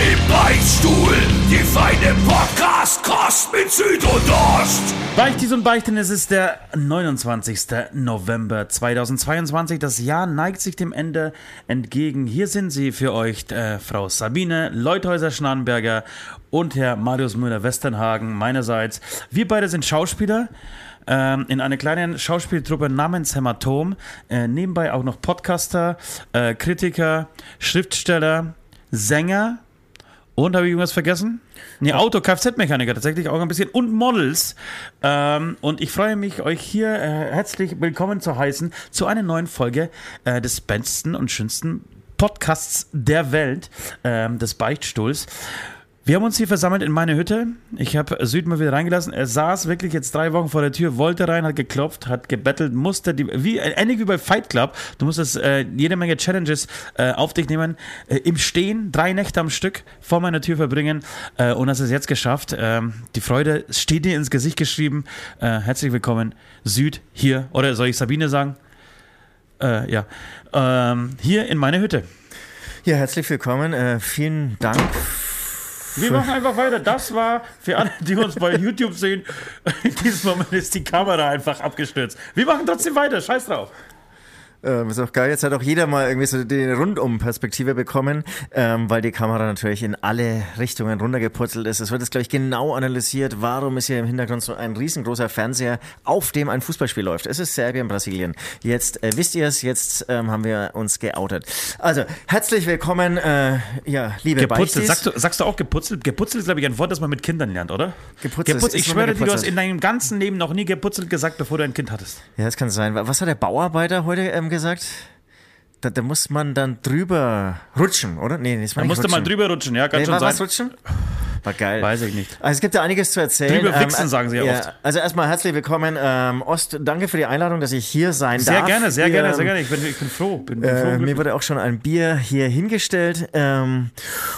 Im Beichtstuhl, die feine Podcast-Kost mit Süd und Ost. Beichtis und Beichten, es ist der 29. November 2022. Das Jahr neigt sich dem Ende entgegen. Hier sind sie für euch, äh, Frau Sabine Leuthäuser-Schnarrenberger und Herr Marius Müller-Westernhagen meinerseits. Wir beide sind Schauspieler ähm, in einer kleinen Schauspieltruppe namens Hämatom. Äh, nebenbei auch noch Podcaster, äh, Kritiker, Schriftsteller, Sänger und habe ich irgendwas vergessen? Nee, Auto, Kfz-Mechaniker tatsächlich auch ein bisschen und Models. Ähm, und ich freue mich, euch hier äh, herzlich willkommen zu heißen zu einer neuen Folge äh, des besten und schönsten Podcasts der Welt, ähm, des Beichtstuhls. Wir haben uns hier versammelt in meine Hütte. Ich habe Süd mal wieder reingelassen. Er saß wirklich jetzt drei Wochen vor der Tür, wollte rein, hat geklopft, hat gebettelt, musste die, wie ähnlich wie bei Fight Club. Du musstest äh, jede Menge Challenges äh, auf dich nehmen, äh, im Stehen drei Nächte am Stück vor meiner Tür verbringen äh, und hast es jetzt geschafft. Ähm, die Freude steht dir ins Gesicht geschrieben. Äh, herzlich willkommen, Süd hier oder soll ich Sabine sagen? Äh, ja, ähm, hier in meine Hütte. Ja, herzlich willkommen. Äh, vielen Dank wir machen einfach weiter. Das war für alle, die uns bei YouTube sehen. In diesem Moment ist die Kamera einfach abgestürzt. Wir machen trotzdem weiter. Scheiß drauf. Ähm, ist auch geil. Jetzt hat auch jeder mal irgendwie so die Rundum-Perspektive bekommen, ähm, weil die Kamera natürlich in alle Richtungen runtergepurzelt ist. Es wird jetzt, glaube ich, genau analysiert, warum ist hier im Hintergrund so ein riesengroßer Fernseher, auf dem ein Fußballspiel läuft. Es ist Serbien, Brasilien. Jetzt äh, wisst ihr es, jetzt ähm, haben wir uns geoutet. Also, herzlich willkommen, äh, ja, liebe Geputzelt. Sagst du, sagst du auch geputzelt? Geputzelt ist, glaube ich, ein Wort, das man mit Kindern lernt, oder? Geputzelt. geputzelt. Ich schwöre dir, du hast in deinem ganzen Leben noch nie geputzelt gesagt, bevor du ein Kind hattest. Ja, das kann sein. Was hat der Bauarbeiter heute ähm, gesagt? Da, da, muss man dann drüber rutschen, oder? Nee, das war da musste rutschen. man drüber rutschen, ja, kann nee, schon war sein. Was rutschen? War geil. Weiß ich nicht. Also es gibt ja einiges zu erzählen. Drüber wichsen, ähm, sagen sie ja, oft. Also erstmal herzlich willkommen. Ähm, Ost, danke für die Einladung, dass ich hier sein sehr darf. Sehr gerne, sehr hier, gerne, sehr gerne. Ich bin, ich bin froh. Bin, bin äh, froh mir wurde auch schon ein Bier hier hingestellt. Ähm,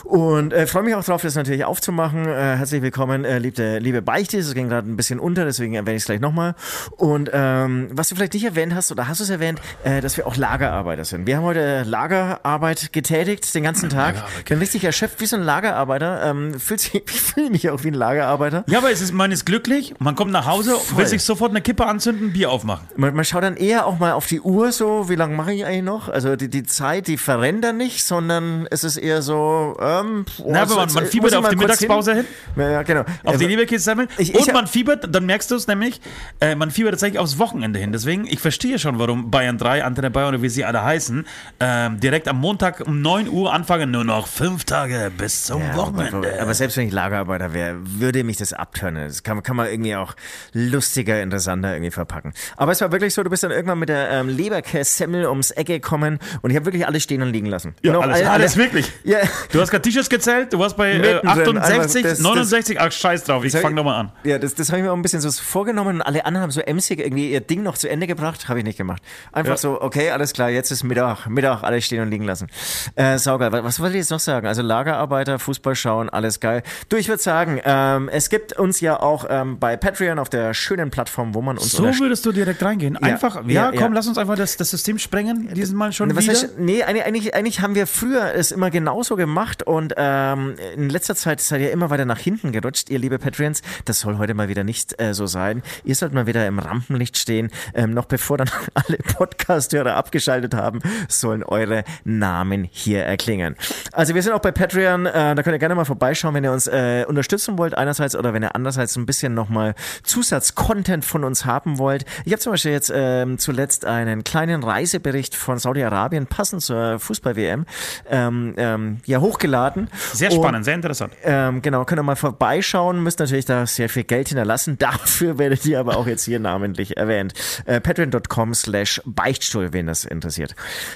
und äh, freue mich auch darauf, das natürlich aufzumachen. Äh, herzlich willkommen, äh, liebe, liebe Beichtis. Es ging gerade ein bisschen unter, deswegen erwähne ich es gleich nochmal. Und ähm, was du vielleicht nicht erwähnt hast, oder hast du es erwähnt, äh, dass wir auch Lagerarbeiter sind. Wir haben heute Lagerarbeit getätigt, den ganzen Tag. Bin richtig erschöpft wie so ein Lagerarbeiter. Ähm, fühlt sich, ich fühle mich auch wie ein Lagerarbeiter. Ja, aber es ist, man ist glücklich, man kommt nach Hause, Voll. will sich sofort eine Kippe anzünden, ein Bier aufmachen. Man, man, schaut dann eher auch mal auf die Uhr so, wie lange mache ich eigentlich noch? Also die, die Zeit, die verrennt dann nicht, sondern es ist eher so, ähm, oh, Na, aber man, man fiebert auf die Mittagspause hin. hin. Ja, genau. Auf die Leberkäse sammeln. Ich, und man fiebert, dann merkst du es nämlich, äh, man fiebert tatsächlich aufs Wochenende hin. Deswegen, ich verstehe schon, warum Bayern 3, Antenne Bayern oder wie sie alle heißen, äh, direkt am Montag um 9 Uhr anfangen, nur noch fünf Tage bis zum ja, Wochenende. Aber selbst wenn ich Lagerarbeiter wäre, würde mich das abtönen. Das kann, kann man irgendwie auch lustiger, interessanter irgendwie verpacken. Aber es war wirklich so, du bist dann irgendwann mit der ähm, Leberkässemmel ums Eck gekommen und ich habe wirklich alles stehen und liegen lassen. Ja, alles, alle, alles wirklich. Ja. Du hast gerade T-Shirts gezählt, du warst bei äh, 68, das, 69, das, ach scheiß drauf, ich fange nochmal an. Ja, das, das habe ich mir auch ein bisschen so vorgenommen und alle anderen haben so emsig irgendwie ihr Ding noch zu Ende gebracht, habe ich nicht gemacht. Einfach ja. so, okay, alles klar, jetzt ist Mittag, Mittag, alles stehen und liegen lassen. Äh, saugeil. Was, was wollte ich jetzt noch sagen? Also Lagerarbeiter, Fußball schauen, alles geil. Du, ich würde sagen, ähm, es gibt uns ja auch ähm, bei Patreon auf der schönen Plattform, wo man uns So würdest du direkt reingehen. Einfach, ja, ja komm, ja. lass uns einfach das, das System sprengen, diesen Mal schon Was wieder. Heißt, nee, eigentlich, eigentlich haben wir früher es immer genauso gemacht und ähm, in letzter Zeit seid ihr immer weiter nach hinten gerutscht, ihr liebe Patreons. Das soll heute mal wieder nicht äh, so sein. Ihr sollt mal wieder im Rampenlicht stehen. Ähm, noch bevor dann alle Podcast-Hörer abgeschaltet haben, sollen eure Namen hier erklingen. Also wir sind auch bei Patreon, äh, da könnt ihr gerne mal vorbeischauen, wenn ihr uns äh, unterstützen wollt einerseits oder wenn ihr andererseits ein bisschen nochmal Zusatzcontent von uns haben wollt. Ich habe zum Beispiel jetzt ähm, zuletzt einen kleinen Reisebericht von Saudi-Arabien passend zur Fußball-WM ähm, ähm, ja hochgeladen. Sehr spannend, Und, sehr interessant. Ähm, genau, könnt ihr mal vorbeischauen, müsst natürlich da sehr viel Geld hinterlassen. Dafür werdet ihr aber auch jetzt hier namentlich erwähnt. Äh, Patreon.com slash Beichtstuhl, wen das interessiert.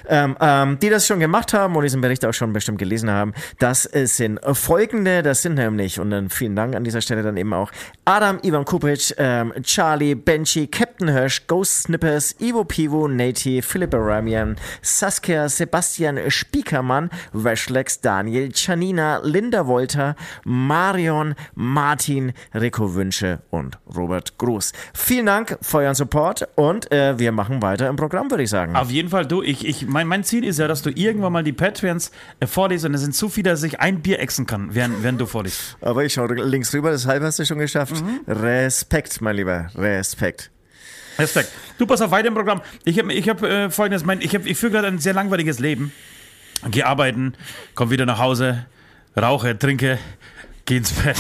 Ähm, ähm, die das schon gemacht haben und diesen Bericht auch schon bestimmt gelesen haben, das sind folgende, das sind nämlich, und dann vielen Dank an dieser Stelle dann eben auch Adam, Ivan Kupic, ähm, Charlie, Benji, Captain Hirsch, Ghost Snippers, Ivo Pivo, Nati, Philipp Ramian, Saskia, Sebastian Spiekermann, Washlex, Daniel, Janina, Linda Wolter, Marion, Martin, Rico Wünsche und Robert Gruß. Vielen Dank für euren Support und äh, wir machen weiter im Programm, würde ich sagen. Auf jeden Fall, du, ich, ich, mein, mein Ziel ist ja, dass du irgendwann mal die Patreons äh, vorliest und es sind zu viele, dass ich ein Bier exen kann, während, während du vorliest. Aber ich schaue links rüber, das halbe hast du schon geschafft. Respekt, mein Lieber, Respekt. Respekt. Du, pass auf, weiter im Programm. Ich habe ich hab, äh, folgendes, mein, ich, hab, ich führe gerade ein sehr langweiliges Leben. Geh arbeiten, komm wieder nach Hause, rauche, trinke, geh ins Bett,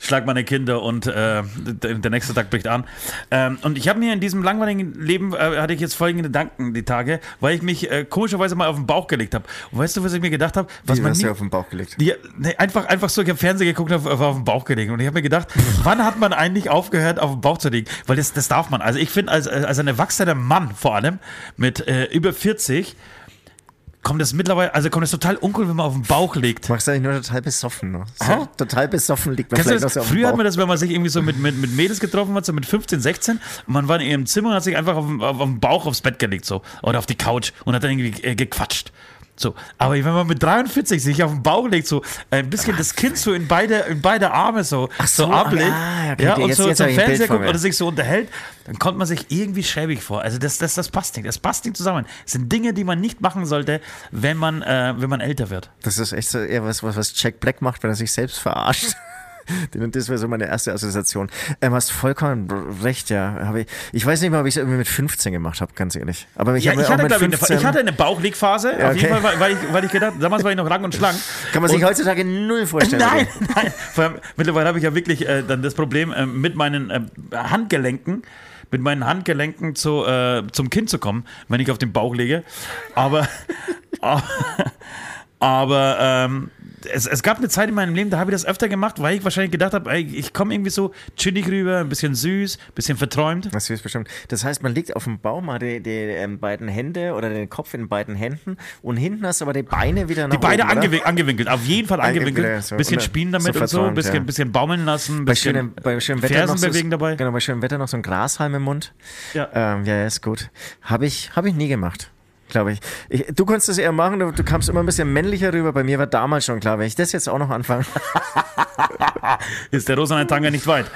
schlag meine Kinder und äh, der, nächste Tag bricht an. Ähm, und ich habe mir in diesem langweiligen Leben, äh, hatte ich jetzt folgende Gedanken die Tage, weil ich mich äh, komischerweise mal auf den Bauch gelegt habe. Und weißt du, was ich mir gedacht habe? Was Wie man hast du auf den Bauch gelegt? ja, nee, einfach, einfach so, ich habe Fernsehen geguckt, auf, auf, auf den Bauch gelegt. Und ich habe mir gedacht, wann hat man eigentlich aufgehört, auf den Bauch zu legen? Weil das, das darf man. Also ich finde, als, als ein erwachsener Mann vor allem, mit äh, über 40, kommt das mittlerweile, also kommt es total uncool, wenn man auf den Bauch legt. Machst du eigentlich nur total besoffen. Ne? So, total besoffen liegt man Kennst du vielleicht das? noch so Früher hat man das, wenn man sich irgendwie so mit, mit, mit Mädels getroffen hat, so mit 15, 16, und man war in ihrem Zimmer und hat sich einfach auf, auf, auf den Bauch aufs Bett gelegt, so, oder auf die Couch und hat dann irgendwie äh, gequatscht. So, aber wenn man mit 43 sich auf den Bauch legt, so ein bisschen das Kind so in beide, in beide Arme so, so, so ablegt, ah, okay, ja, und jetzt- so jetzt zum Fernseher guckt oder sich so unterhält, dann kommt man sich irgendwie schäbig vor. Also das, das, das passt nicht. Das passt nicht zusammen. Das sind Dinge, die man nicht machen sollte, wenn man, äh, wenn man älter wird. Das ist echt so eher was, was Jack Black macht, wenn er sich selbst verarscht. Das wäre so meine erste Assoziation. Ähm, hast vollkommen recht, ja. Ich, ich weiß nicht mal, ob ich es irgendwie mit 15 gemacht habe, ganz ehrlich. Aber ich, Ja, ich hatte, mit glaube ich, eine, 15 ich hatte eine Bauchlegphase, Ja, auf jeden okay. Fall, weil, weil, ich, weil ich gedacht, damals war ich noch lang und schlank. Kann man sich und, heutzutage null vorstellen. Nein, nein. Vor allem, mittlerweile habe ich ja wirklich äh, dann das Problem, äh, mit meinen äh, Handgelenken, mit meinen Handgelenken zu, äh, zum Kind zu kommen, wenn ich auf den Bauch lege. Aber, aber, aber ähm, es, es gab eine Zeit in meinem Leben, da habe ich das öfter gemacht, weil ich wahrscheinlich gedacht habe, ey, ich komme irgendwie so chillig rüber, ein bisschen süß, ein bisschen verträumt. Das ist bestimmt. Das heißt, man liegt auf dem Baum, hat die, die ähm, beiden Hände oder den Kopf in beiden Händen und hinten hast du aber die Beine wieder nach Die beide oben, oder? angewi angewinkelt, auf jeden Fall angewinkelt. ja, so. bisschen Und, äh, spielen so damit und so, verträumt, bisschen, ja. bisschen baumeln lassen, Bei bisschen schönem, bei schönem Wetter Fersen noch so, bewegen dabei. Genau, bei schönem Wetter noch so ein Grashalm im Mund. Ja. Ähm, ja, ist gut. Habe ich, hab ich nie gemacht. Glaube ich. ich. Du konntest es eher machen, du, du kamst immer ein bisschen männlicher rüber. Bei mir war damals schon klar, wenn ich das jetzt auch noch anfange. Ist der Rosanne Tanga nicht weit.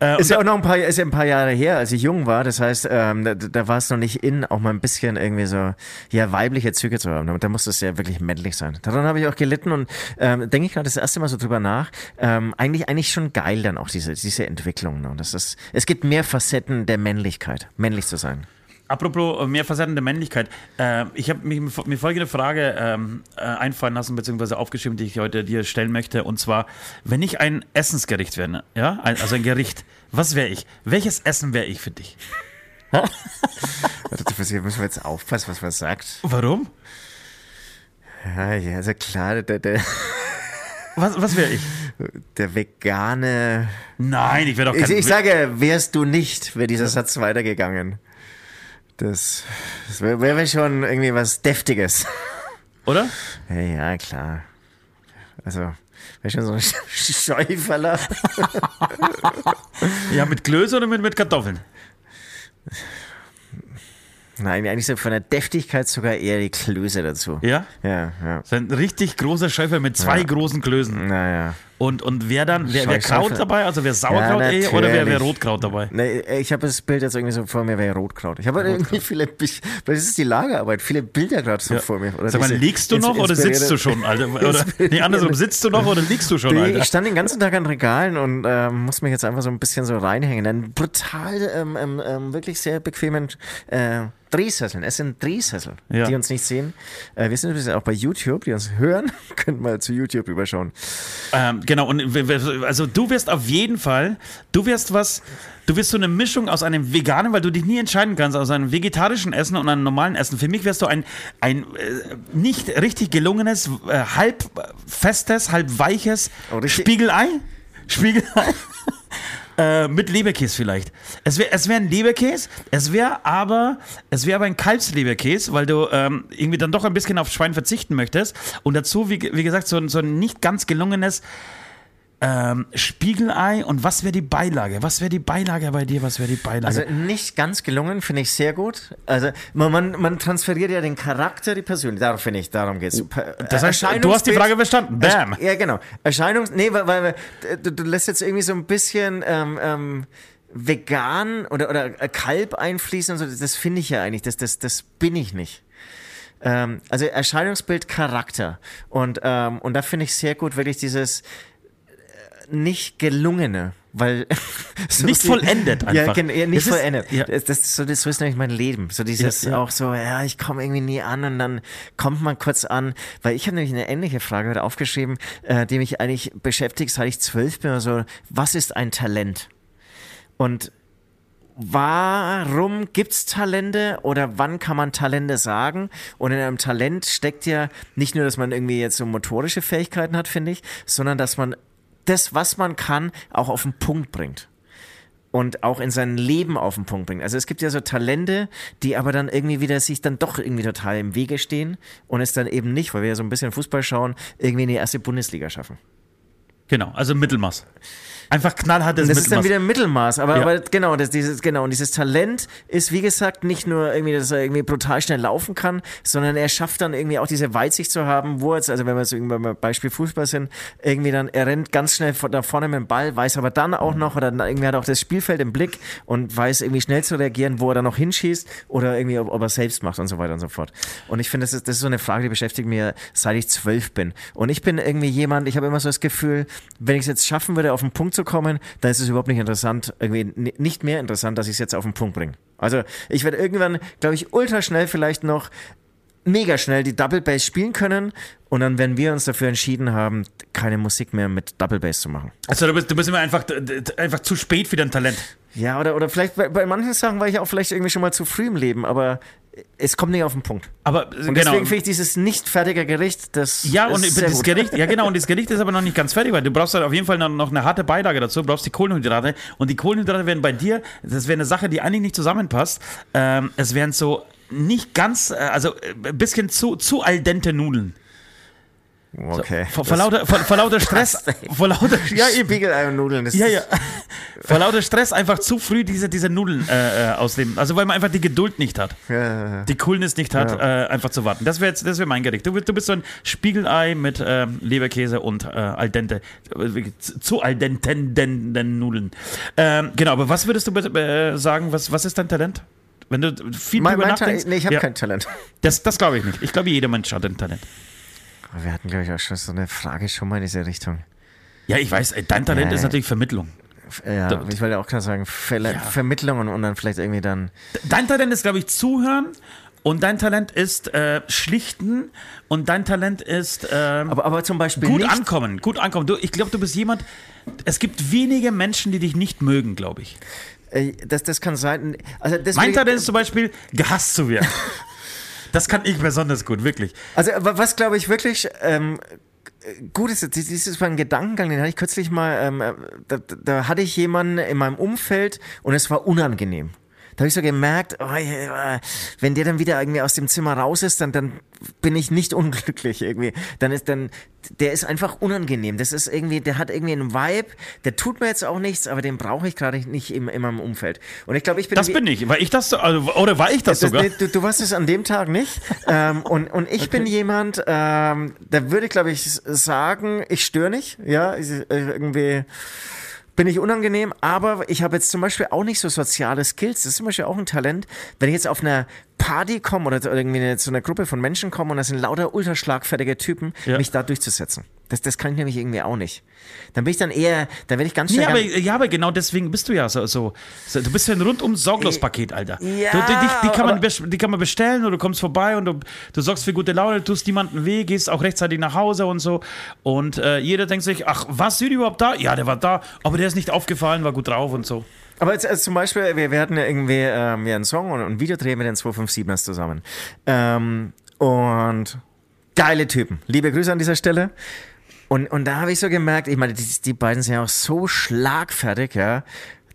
Äh, Ist ja auch noch ein paar, ist ja ein paar Jahre her, als ich jung war. Das heißt, ähm, da, da war es noch nicht in, auch mal ein bisschen irgendwie so, ja, weibliche Züge zu haben. Da musste es ja wirklich männlich sein. Daran habe ich auch gelitten und ähm, denke ich gerade das erste Mal so drüber nach. Ähm, eigentlich, eigentlich schon geil dann auch diese, diese Entwicklung. Ne? Und das ist, es gibt mehr Facetten der Männlichkeit, männlich zu sein. Apropos mehr Facetten der Männlichkeit. Äh, ich habe mich mir folgende Frage ähm, äh, einfallen lassen, beziehungsweise aufgeschrieben, die ich heute dir stellen möchte. Und zwar, wenn ich ein Essensgericht wäre, ne? ja, ein, also ein Gericht, was wäre ich? Welches Essen wäre ich für dich? Warte, Hier müssen wir jetzt aufpassen, was man sagt. Warum? Ja, ja, also klar, der, der, Was, was wäre ich? der vegane. Nein, ich wäre doch Ich, kein... ich sage, wärst du nicht, wäre dieser Satz weitergegangen. Das, das wäre wär schon irgendwie was Deftiges. Oder? Ja, klar. Also, wäre schon so ein Scheuferler. Ja, mit Klöße oder mit, mit Kartoffeln? Nein, eigentlich so von der Deftigkeit sogar eher die Klöße dazu. Ja? Ja, ja. So ein richtig großer Schäufer mit zwei Ja. großen Klößen. Naja. Und, und wer dann, wer, wer. Kraut dabei? Also wer Sauerkraut Ja, eh, oder wer, wer. Rotkraut dabei? Nee, ich habe das Bild jetzt irgendwie so vor mir, wäre Rotkraut. Ich habe halt irgendwie viele, weil das ist die Lagerarbeit, viele Bilder gerade so vor mir. Oder Sag mal, liegst du noch oder sitzt du schon, Alter? Oder, nee, andersrum, sitzt du noch oder liegst du schon, Nee, Alter? ich stand den ganzen Tag an Regalen und ähm, muss mich jetzt einfach so ein bisschen so reinhängen. Einen brutal, ähm, ähm, ähm, wirklich sehr bequemen äh, Drehsesseln. Es sind Drehsessel, Ja. die uns nicht sehen. Äh, wir sind übrigens auch bei YouTube, die uns hören. Könnt mal zu YouTube rüberschauen. Ähm, genau, und also du wirst auf jeden Fall, du wirst was, du wirst so eine Mischung aus einem veganen, weil du dich nie entscheiden kannst, aus einem vegetarischen Essen und einem normalen Essen. Für mich wärst du ein, ein äh, nicht richtig gelungenes, äh, halb festes, halb weiches Oh, Spiegelei. Spiegelei. Äh, mit Leberkäse vielleicht. Es wäre es wär ein Leberkäse, es wäre aber, es wäre aber ein Kalbsleberkäse, weil du ähm, irgendwie dann doch ein bisschen auf Schwein verzichten möchtest. Und dazu, wie, wie gesagt, so, so ein nicht ganz gelungenes ähm, Spiegelei und was wäre die Beilage? Was wäre die Beilage bei dir? Was wäre die Beilage? Also nicht ganz gelungen, finde ich sehr gut. Also man, man, man transferiert ja den Charakter, die Persönlichkeit. Darum finde ich, darum geht's. Oh, das heißt, du hast die Frage verstanden. Bam. Ja, genau. Erscheinungs... Nee, weil, weil du, du lässt jetzt irgendwie so ein bisschen... Ähm, ähm, vegan oder, oder Kalb einfließen und so, das finde ich ja eigentlich, das, das, das bin ich nicht. Ähm, also Erscheinungsbild, Charakter. Und, ähm, und da finde ich sehr gut wirklich dieses äh, nicht gelungene, weil so nicht vollendet einfach. Ja, ja nicht das vollendet. Ist, ja. Das, das, so, das so ist nämlich mein Leben. So dieses ja, ja. auch so, ja, ich komme irgendwie nie an und dann kommt man kurz an, weil ich habe nämlich eine ähnliche Frage heute aufgeschrieben, äh, die mich eigentlich beschäftigt, seit ich zwölf bin oder so. Was ist ein Talent? Und warum gibt's Talente oder wann kann man Talente sagen? Und in einem Talent steckt ja nicht nur, dass man irgendwie jetzt so motorische Fähigkeiten hat, finde ich, sondern dass man das, was man kann, auch auf den Punkt bringt. Und auch in sein Leben auf den Punkt bringt. Also es gibt ja so Talente, die aber dann irgendwie wieder sich dann doch irgendwie total im Wege stehen und es dann eben nicht, weil wir ja so ein bisschen Fußball schauen, irgendwie in die erste Bundesliga schaffen. Genau, also Mittelmaß. Einfach knallhartes Das ist dann wieder Mittelmaß, aber, ja. aber genau, das, dieses, genau, und dieses Talent ist, wie gesagt, nicht nur irgendwie, dass er irgendwie brutal schnell laufen kann, sondern er schafft dann irgendwie auch diese Weitsicht zu haben, wo jetzt, also wenn wir jetzt irgendwie beim Beispiel Fußball sind, irgendwie dann, er rennt ganz schnell da vorne mit dem Ball, weiß aber dann auch noch, oder irgendwie hat auch das Spielfeld im Blick und weiß irgendwie schnell zu reagieren, wo er dann noch hinschießt oder irgendwie, ob, ob er selbst macht und so weiter und so fort. Und ich finde, das ist, das ist so eine Frage, die beschäftigt mir, seit ich zwölf bin. Und ich bin irgendwie jemand, ich habe immer so das Gefühl, wenn ich es jetzt schaffen würde, auf den Punkt zu kommen, dann ist es überhaupt nicht interessant, irgendwie nicht mehr interessant, dass ich es jetzt auf den Punkt bringe. Also ich werde irgendwann, glaube ich, ultra schnell vielleicht noch mega schnell die Double Bass spielen können und dann werden wir uns dafür entschieden haben, keine Musik mehr mit Double Bass zu machen. Also du bist, du bist immer einfach, einfach zu spät für dein Talent. Ja, oder, oder vielleicht bei, bei manchen Sachen war ich auch vielleicht irgendwie schon mal zu früh im Leben, aber es kommt nicht auf den Punkt. Aber und genau. deswegen finde ich dieses nicht fertige Gericht, das ja und das gut. Gericht, ja genau und das Gericht ist aber noch nicht ganz fertig, weil du brauchst halt auf jeden Fall noch eine harte Beilage dazu. Du brauchst die Kohlenhydrate und die Kohlenhydrate werden bei dir, das wäre eine Sache, die eigentlich nicht zusammenpasst. Ähm, es wären so nicht ganz, äh, also ein äh, bisschen zu zu al dente Nudeln. Okay. So, vor, vor, lauter, vor, vor, lauter Stress. vor lauter, ja, Spiegelei-Nudeln. Ja, ja. vor lauter Stress einfach zu früh diese, diese Nudeln äh, äh ausleben. Also, weil man einfach die Geduld nicht hat. Ja, ja, ja. Die Coolness nicht hat, äh, einfach zu warten. Das wäre jetzt, das wäre mein Gericht. Du, du bist so ein Spiegelei mit ähm, Leberkäse und äh, al dente, zu al denten Nudeln. Ähm, genau, aber was würdest du äh, sagen, was, was ist dein Talent? Wenn du viel mein, drüber mein nachdenkst. Nee, ich habe kein Talent. Das, das glaube ich nicht. Ich glaube, jeder Mensch hat ein Talent. Wir hatten, glaube ich, auch schon so eine Frage schon mal in diese Richtung. Ja, ich weiß, dein Talent ja, ist natürlich Vermittlung. Ja, du, ich wollte auch gerade sagen, Ver ja. Vermittlung und, und, dann vielleicht irgendwie dann. Dein Talent ist, glaube ich, Zuhören. Und dein Talent ist äh, schlichten und dein Talent ist ähm, aber, aber zum Beispiel gut nicht ankommen, gut ankommen. Du, ich glaube, du bist jemand. Es gibt wenige Menschen, die dich nicht mögen, glaube ich. Äh, das, das kann sein. Also mein Talent ist zum Beispiel gehasst zu werden. Das kann ich besonders gut, wirklich. Also, was glaube ich wirklich ähm, gut ist, das ist ein Gedankengang, den hatte ich kürzlich mal, ähm, äh, da, da hatte ich jemanden in meinem Umfeld und es war unangenehm. Da habe ich so gemerkt, oh, wenn der dann wieder irgendwie aus dem Zimmer raus ist, dann, dann bin ich nicht unglücklich irgendwie. Dann ist dann, der ist einfach unangenehm. Das ist irgendwie, der hat irgendwie einen Vibe, der tut mir jetzt auch nichts, aber den brauche ich gerade nicht in, in meinem Umfeld. Und ich glaube, ich bin. Das bin ich, weil ich das, also, oder war ich das, das sogar? Du, du warst es an dem Tag nicht. ähm, und, und ich okay. bin jemand, ähm, da würde ich, glaube ich, sagen, ich störe nicht, ja, äh, irgendwie bin ich unangenehm, aber ich habe jetzt zum Beispiel auch nicht so soziale Skills. Das ist zum Beispiel auch ein Talent. Wenn ich jetzt auf einer Party komme oder irgendwie zu einer Gruppe von Menschen komme und das sind lauter ultraschlagfertige Typen, ja. mich da durchzusetzen. Das, das kann ich nämlich irgendwie auch nicht. Dann bin ich dann eher, dann werde ich ganz schnell. Ja aber, ja, aber genau deswegen bist du ja so. so, so du bist ja ein rundum sorglos Paket, Alter. Ja, du, die, die, die, kann man, die kann man bestellen oder du kommst vorbei und du, du sorgst für gute Laune, tust niemanden weh, gehst auch rechtzeitig nach Hause und so. Und äh, jeder denkt sich, ach, was, Süd überhaupt da? Ja, der war da, aber der ist nicht aufgefallen, war gut drauf und so. Aber jetzt, also zum Beispiel, wir, wir hatten ja irgendwie ähm, ja, einen Song und ein Videodreh mit den 257ers zusammen. Ähm, und geile Typen. Liebe Grüße an dieser Stelle. Und, und da habe ich so gemerkt, ich meine, die, die beiden sind ja auch so schlagfertig, ja.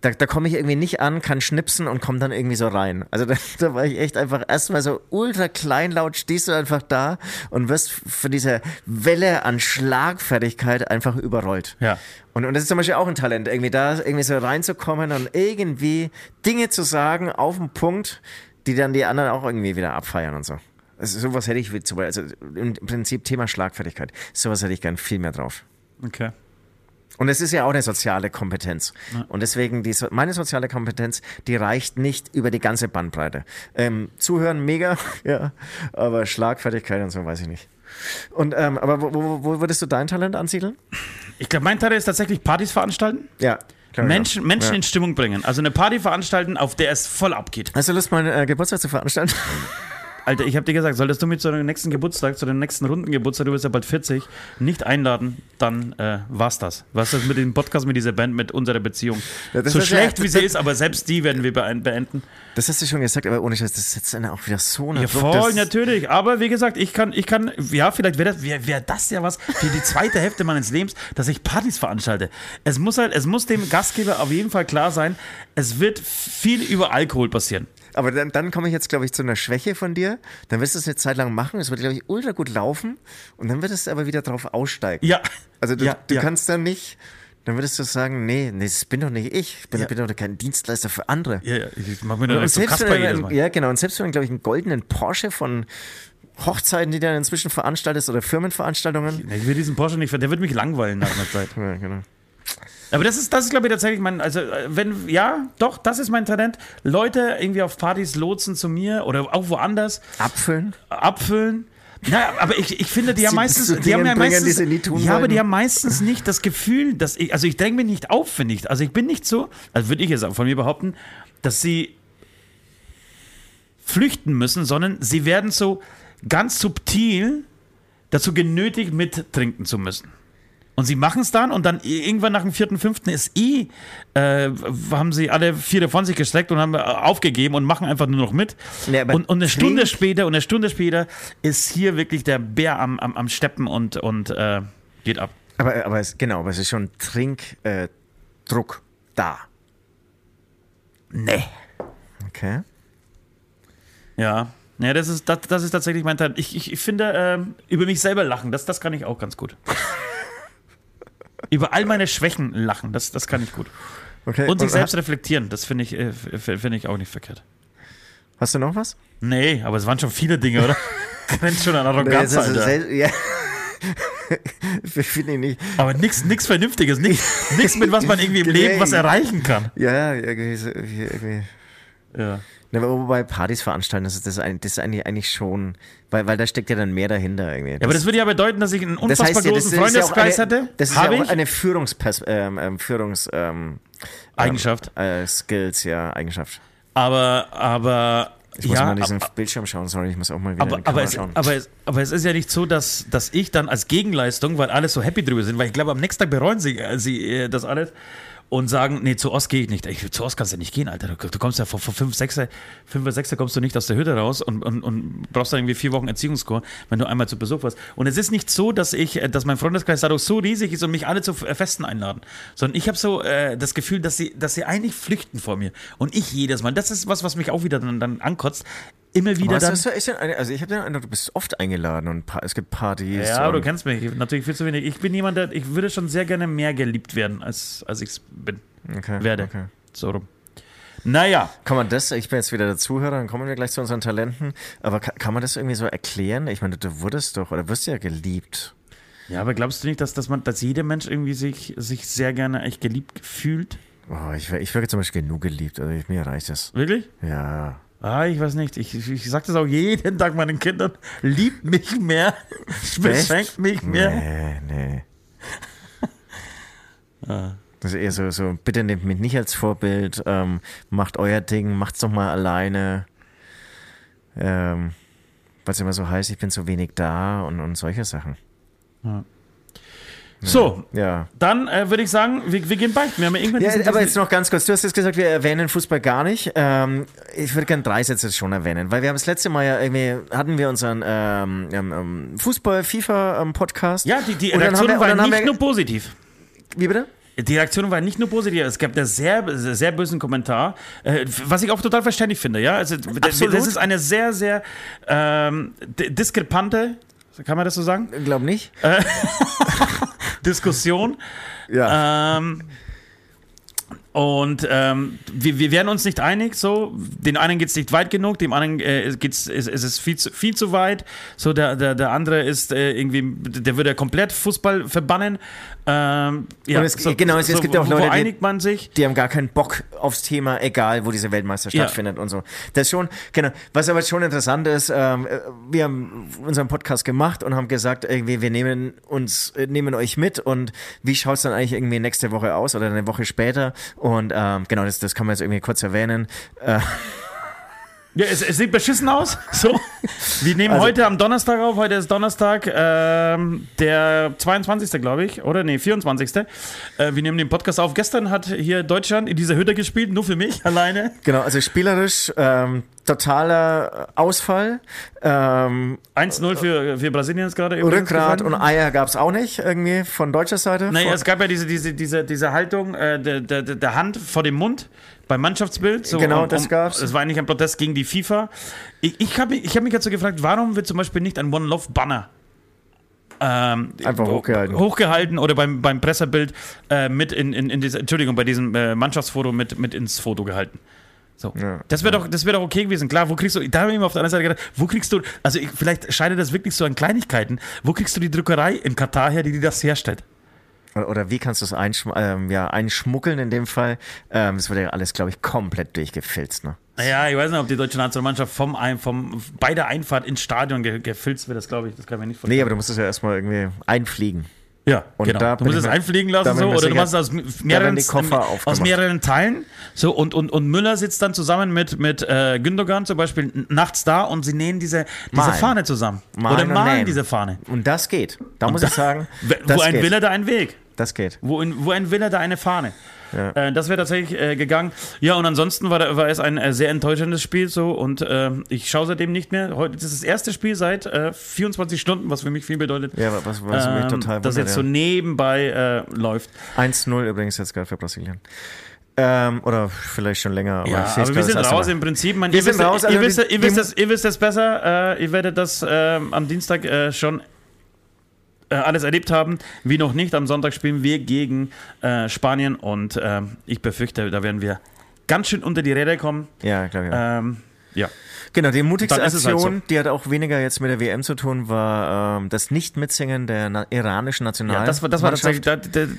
da, da komme ich irgendwie nicht an, kann schnipsen und komme dann irgendwie so rein. Also da, da war ich echt einfach erstmal so ultra kleinlaut, stehst du einfach da und wirst von dieser Welle an Schlagfertigkeit einfach überrollt. Ja. Und, und das ist zum Beispiel auch ein Talent, irgendwie da irgendwie so reinzukommen und irgendwie Dinge zu sagen auf den Punkt, die dann die anderen auch irgendwie wieder abfeiern und so. Also sowas hätte ich, wie zum Beispiel- also im Prinzip Thema Schlagfertigkeit, sowas hätte ich gern viel mehr drauf. Okay. Und es ist ja auch eine soziale Kompetenz. Und deswegen, die, meine soziale Kompetenz, die reicht nicht über die ganze Bandbreite. Ähm, zuhören, mega, ja, aber Schlagfertigkeit und so weiß ich nicht. Und, ähm, aber wo, wo, wo würdest du dein Talent ansiedeln? Ich glaube, mein Teil ist tatsächlich Partys veranstalten. Ja. Menschen, ja. Menschen ja. in Stimmung bringen. Also eine Party veranstalten, auf der es voll abgeht. Hast du Lust, meinen äh, Geburtstag zu veranstalten? Alter, ich habe dir gesagt, solltest du mich zu deinem nächsten Geburtstag, zu deinem nächsten runden Geburtstag, du bist ja bald 40, nicht einladen, dann äh, war's das. Was ist das mit dem Podcast, mit dieser Band, mit unserer Beziehung? Ja, so ist ja- schlecht wie sie ist, aber selbst die werden wir beenden. Das hast du schon gesagt, aber ohne Scheiß, das setzt dann auch wieder so eine Ja, voll, natürlich. Aber wie gesagt, ich kann, ich kann, ja, vielleicht wäre das, wär, wär das ja was für die zweite Hälfte meines Lebens, dass ich Partys veranstalte. Es muss halt, es muss dem Gastgeber auf jeden Fall klar sein, es wird viel über Alkohol passieren. Aber dann, dann komme ich jetzt, glaube ich, zu einer Schwäche von dir. Dann wirst du es eine Zeit lang machen. Es wird, glaube ich, ultra gut laufen. Und dann wird es aber wieder drauf aussteigen. Ja. Also du, ja, du ja. kannst dann nicht, dann würdest du sagen, nee, nee, das bin doch nicht ich. Ich bin, Ja. bin doch kein Dienstleister für andere. Ja, ja, ich mach mir nicht so Kasper wenn ja, genau. Und selbst wenn du, glaube ich, einen goldenen Porsche von Hochzeiten, die du dann inzwischen veranstaltest oder Firmenveranstaltungen. Ich will diesen Porsche nicht, der wird mich langweilen nach einer Zeit. Ja, genau. Aber das ist, das ist, glaube ich, tatsächlich mein, also, äh, wenn, ja, doch, das ist mein Talent. Leute irgendwie auf Partys lotsen zu mir oder auch woanders, Abfüllen. abfüllen. Na, aber ich, ich finde, die haben meistens, die haben ja meistens, ja, aber die haben meistens nicht das Gefühl, dass ich, also ich dränge mich nicht auf, finde ich. Also ich bin nicht so, also würde ich jetzt von mir behaupten, dass sie flüchten müssen, sondern sie werden so ganz subtil dazu genötigt, mittrinken zu müssen. Und sie machen es dann und dann irgendwann nach dem vierten, fünften ist eh, äh, haben sie alle vier von sich gestreckt und haben äh, aufgegeben und machen einfach nur noch mit. Aber und, und eine Stunde später und eine Stunde später ist hier wirklich der Bär am, am, am Steppen und, und äh, geht ab. Aber, aber es, genau, aber es ist schon Trinkdruck äh, Druck da. Nee. Okay. Ja. Ja, das ist, das, das ist tatsächlich mein Teil. Ich, ich, ich finde, ähm, über mich selber lachen, das, das kann ich auch ganz gut. über all meine Schwächen lachen, das, das kann ich gut. okay. Und sich selbst reflektieren, das finde ich, äh, f- finde ich auch nicht verkehrt. Hast du noch was? Nee, aber es waren schon viele Dinge, oder? Grenzt schon an Arroganz, ist Alter. ja. Finde ich nicht. Aber nichts nix Vernünftiges, nichts mit was man irgendwie im Leben was erreichen kann. Ja, irgendwie. irgendwie. Ja. Aber wobei Partys veranstalten, das ist, das, ein- das ist eigentlich, eigentlich schon, weil, weil da steckt ja dann mehr dahinter irgendwie. Ja, aber das würde ja bedeuten, dass ich einen das unfassbar ja, großen das ja Freundeskreis eine, hätte. Das ist ja Habe auch ich. eine Führungspers ähm, ähm, Führungs ähm, Eigenschaft. Ähm, äh, Skills, ja, Eigenschaft. Aber, aber, Ich muss ja, mal in diesen aber, Bildschirm schauen, sorry, ich muss auch mal wieder in aber, aber, es, schauen. aber, es, aber es ist ja nicht so, dass, dass ich dann als Gegenleistung, weil alle so happy drüber sind, weil ich glaube, am nächsten Tag bereuen sie, äh, sie äh, das alles und sagen, nee, zu Ost gehe ich nicht. Ich, zu Ost kannst du nicht gehen, Alter. Du, du kommst ja vor, vor fünf, sechs, fünf oder sechs kommst du nicht aus der Hütte raus und, und, und brauchst dann irgendwie vier Wochen Erziehungskur, wenn du einmal zu Besuch warst. Und es ist nicht so, dass ich, äh, dass mein Freundeskreis dadurch so riesig ist und mich alle zu äh, Festen einladen, sondern ich habe so äh, das Gefühl, dass sie, dass sie eigentlich flüchten vor mir. Und ich jedes Mal. Das ist was, was mich auch wieder dann, dann ankotzt. Immer wieder Aber dann. eine, also ich habe den Eindruck, du bist oft eingeladen und es gibt Partys. Ja, und du kennst mich. Natürlich viel zu wenig. Ich bin jemand, der, ich würde schon sehr gerne mehr geliebt werden, als, als ich es bin, okay, werde. Okay. So rum. Naja, Kann man das, ich bin jetzt wieder der Zuhörer, dann kommen wir gleich zu unseren Talenten, aber kann, kann man das irgendwie so erklären? Ich meine, du wurdest doch, oder wirst ja geliebt. ja, aber glaubst du nicht, dass, dass, man, dass jeder Mensch irgendwie sich, sich sehr gerne echt geliebt fühlt? Oh, ich, ich wirke zum Beispiel genug geliebt, also ich, mir reicht das. Wirklich? Ja. Ah, ich weiß nicht. Ich, ich, ich sag das auch jeden Tag meinen Kindern. Liebt mich mehr. Beschenkt mich mehr. Nee, nee. Ah. Das ist eher so, so, bitte nehmt mich nicht als Vorbild, ähm, macht euer Ding, macht's doch mal alleine. Ähm, weil es immer so heißt, ich bin zu wenig da und, und solche Sachen. So, Ja. dann äh, würde ich sagen, wir, wir gehen beichten. Wir haben ja irgendwann Ja, aber jetzt noch ganz kurz. Du hast jetzt gesagt, wir erwähnen Fußball gar nicht. Ähm, ich würde gerne drei Sätze schon erwähnen, weil wir haben das letzte Mal ja irgendwie, hatten wir unseren ähm, ähm, ähm, Fußball-FIFA-Podcast. Ja, die, die wir- waren haben nicht wir- nur positiv. Wie bitte? Die Reaktion war nicht nur positiv, es gab einen sehr, sehr bösen Kommentar, äh, was ich auch total verständlich finde, ja. Also, Absolut. das ist eine sehr, sehr ähm, diskrepante, kann man das so sagen? Glaub nicht. Diskussion. Ja. Ähm, und ähm, wir, wir werden uns nicht einig, so. Den einen geht es nicht weit genug, dem anderen äh, geht's, ist, ist es viel zu, viel zu weit. So, der, der, der andere ist äh, irgendwie, der würde komplett Fußball verbannen. Ähm, ja, es- genau, es- es gibt ja auch Leute, die- einigt man sich? die haben gar keinen Bock aufs Thema, egal wo diese Weltmeister Ja. stattfindet und so. Das ist schon, genau. Was aber schon interessant ist, ähm, äh, wir haben unseren Podcast gemacht und haben gesagt, irgendwie, wir nehmen uns, äh, nehmen euch mit und wie schaut es dann eigentlich irgendwie nächste Woche aus oder eine Woche später? Und ähm, genau, das, das kann man jetzt irgendwie kurz erwähnen. Äh, Ja, es, es sieht beschissen aus. So. Wir nehmen Also- heute am Donnerstag auf. Heute ist Donnerstag, ähm, der 22. glaube ich. Oder nee, 24. Äh, wir nehmen den Podcast auf. Gestern hat hier Deutschland in dieser Hütte gespielt, nur für mich alleine. genau, also spielerisch ähm, totaler Ausfall. Ähm, 1-0 für, für Brasilien ist gerade. Rückgrat und Eier gab es auch nicht irgendwie von deutscher Seite. Naja, es gab ja diese, diese, diese, diese Haltung äh, der, der, der Hand vor dem Mund beim Mannschaftsbild. So, Genau, das gab's. Es war eigentlich ein Protest gegen die FIFA. Ich, ich habe mich, ich hab mich dazu gefragt, warum wird zum Beispiel nicht ein One Love Banner ähm, Einfach hochgehalten. hochgehalten oder beim, beim Pressebild äh, mit in, in, in diese, Entschuldigung, bei diesem äh, Mannschaftsfoto mit, mit ins Foto gehalten. So. Ja. Das wäre doch, das wär doch okay gewesen. Klar, wo kriegst du, da habe ich mir auf der anderen Seite gedacht, wo kriegst du, also ich, vielleicht scheidet das wirklich so an Kleinigkeiten, wo kriegst du die Druckerei in Katar her, die, die das herstellt? Oder, wie kannst du es einschm ähm, ja, einschmuggeln in dem Fall? Ähm, es wird ja alles, glaube ich, komplett durchgefilzt. Ne? Naja, ich weiß nicht, ob die deutsche Nationalmannschaft vom, vom, bei der Einfahrt ins Stadion ge gefilzt wird, das glaube ich, das kann ich mir nicht Nee, vorstellen. aber du musst es ja erstmal irgendwie einfliegen. Ja, und genau. da du musst es einfliegen da lassen so, oder du machst es aus da mehreren, aus mehreren Teilen. So, und, und, und Müller sitzt dann zusammen mit, mit äh, Gündogan zum Beispiel nachts da und sie nähen diese, diese Malen. Fahne zusammen. Malen oder und malen diese Fahne. Und das geht. Da muss ich sagen, Wo ein geht. Wille, da ein Weg. Das geht. Wo, in, wo ein Wille, da eine Fahne. Ja. Äh, das wäre tatsächlich äh, gegangen. Ja, und ansonsten war, da- war es ein äh, sehr enttäuschendes Spiel so und äh, ich schaue seitdem nicht mehr. Heute das ist das erste Spiel seit äh, 24 Stunden, was für mich viel bedeutet. Ja, was, was mich ähm, total das jetzt so ja. nebenbei äh, läuft. 1-0 übrigens jetzt gerade für Brasilien. Ähm, oder vielleicht schon länger. Aber Ja, aber wir sind raus Mal. im Prinzip. Man, Wir ihr, sind wisst, raus, ihr, also wisst, die- ihr, wisst die- das, ihr wisst das besser. Äh, ihr werdet das äh, am Dienstag äh, schon äh, alles erlebt haben. Wie noch nicht. Am Sonntag spielen wir gegen äh, Spanien und äh, ich befürchte, da werden wir ganz schön unter die Räder kommen. Ja, glaube ich. Ja. Ähm, ja. Genau, die mutigste ist es halt Aktion, die hat auch weniger jetzt mit der WM zu tun, war ähm, das Nicht-Mitsingen der na iranischen National. Ja, das war, das war das,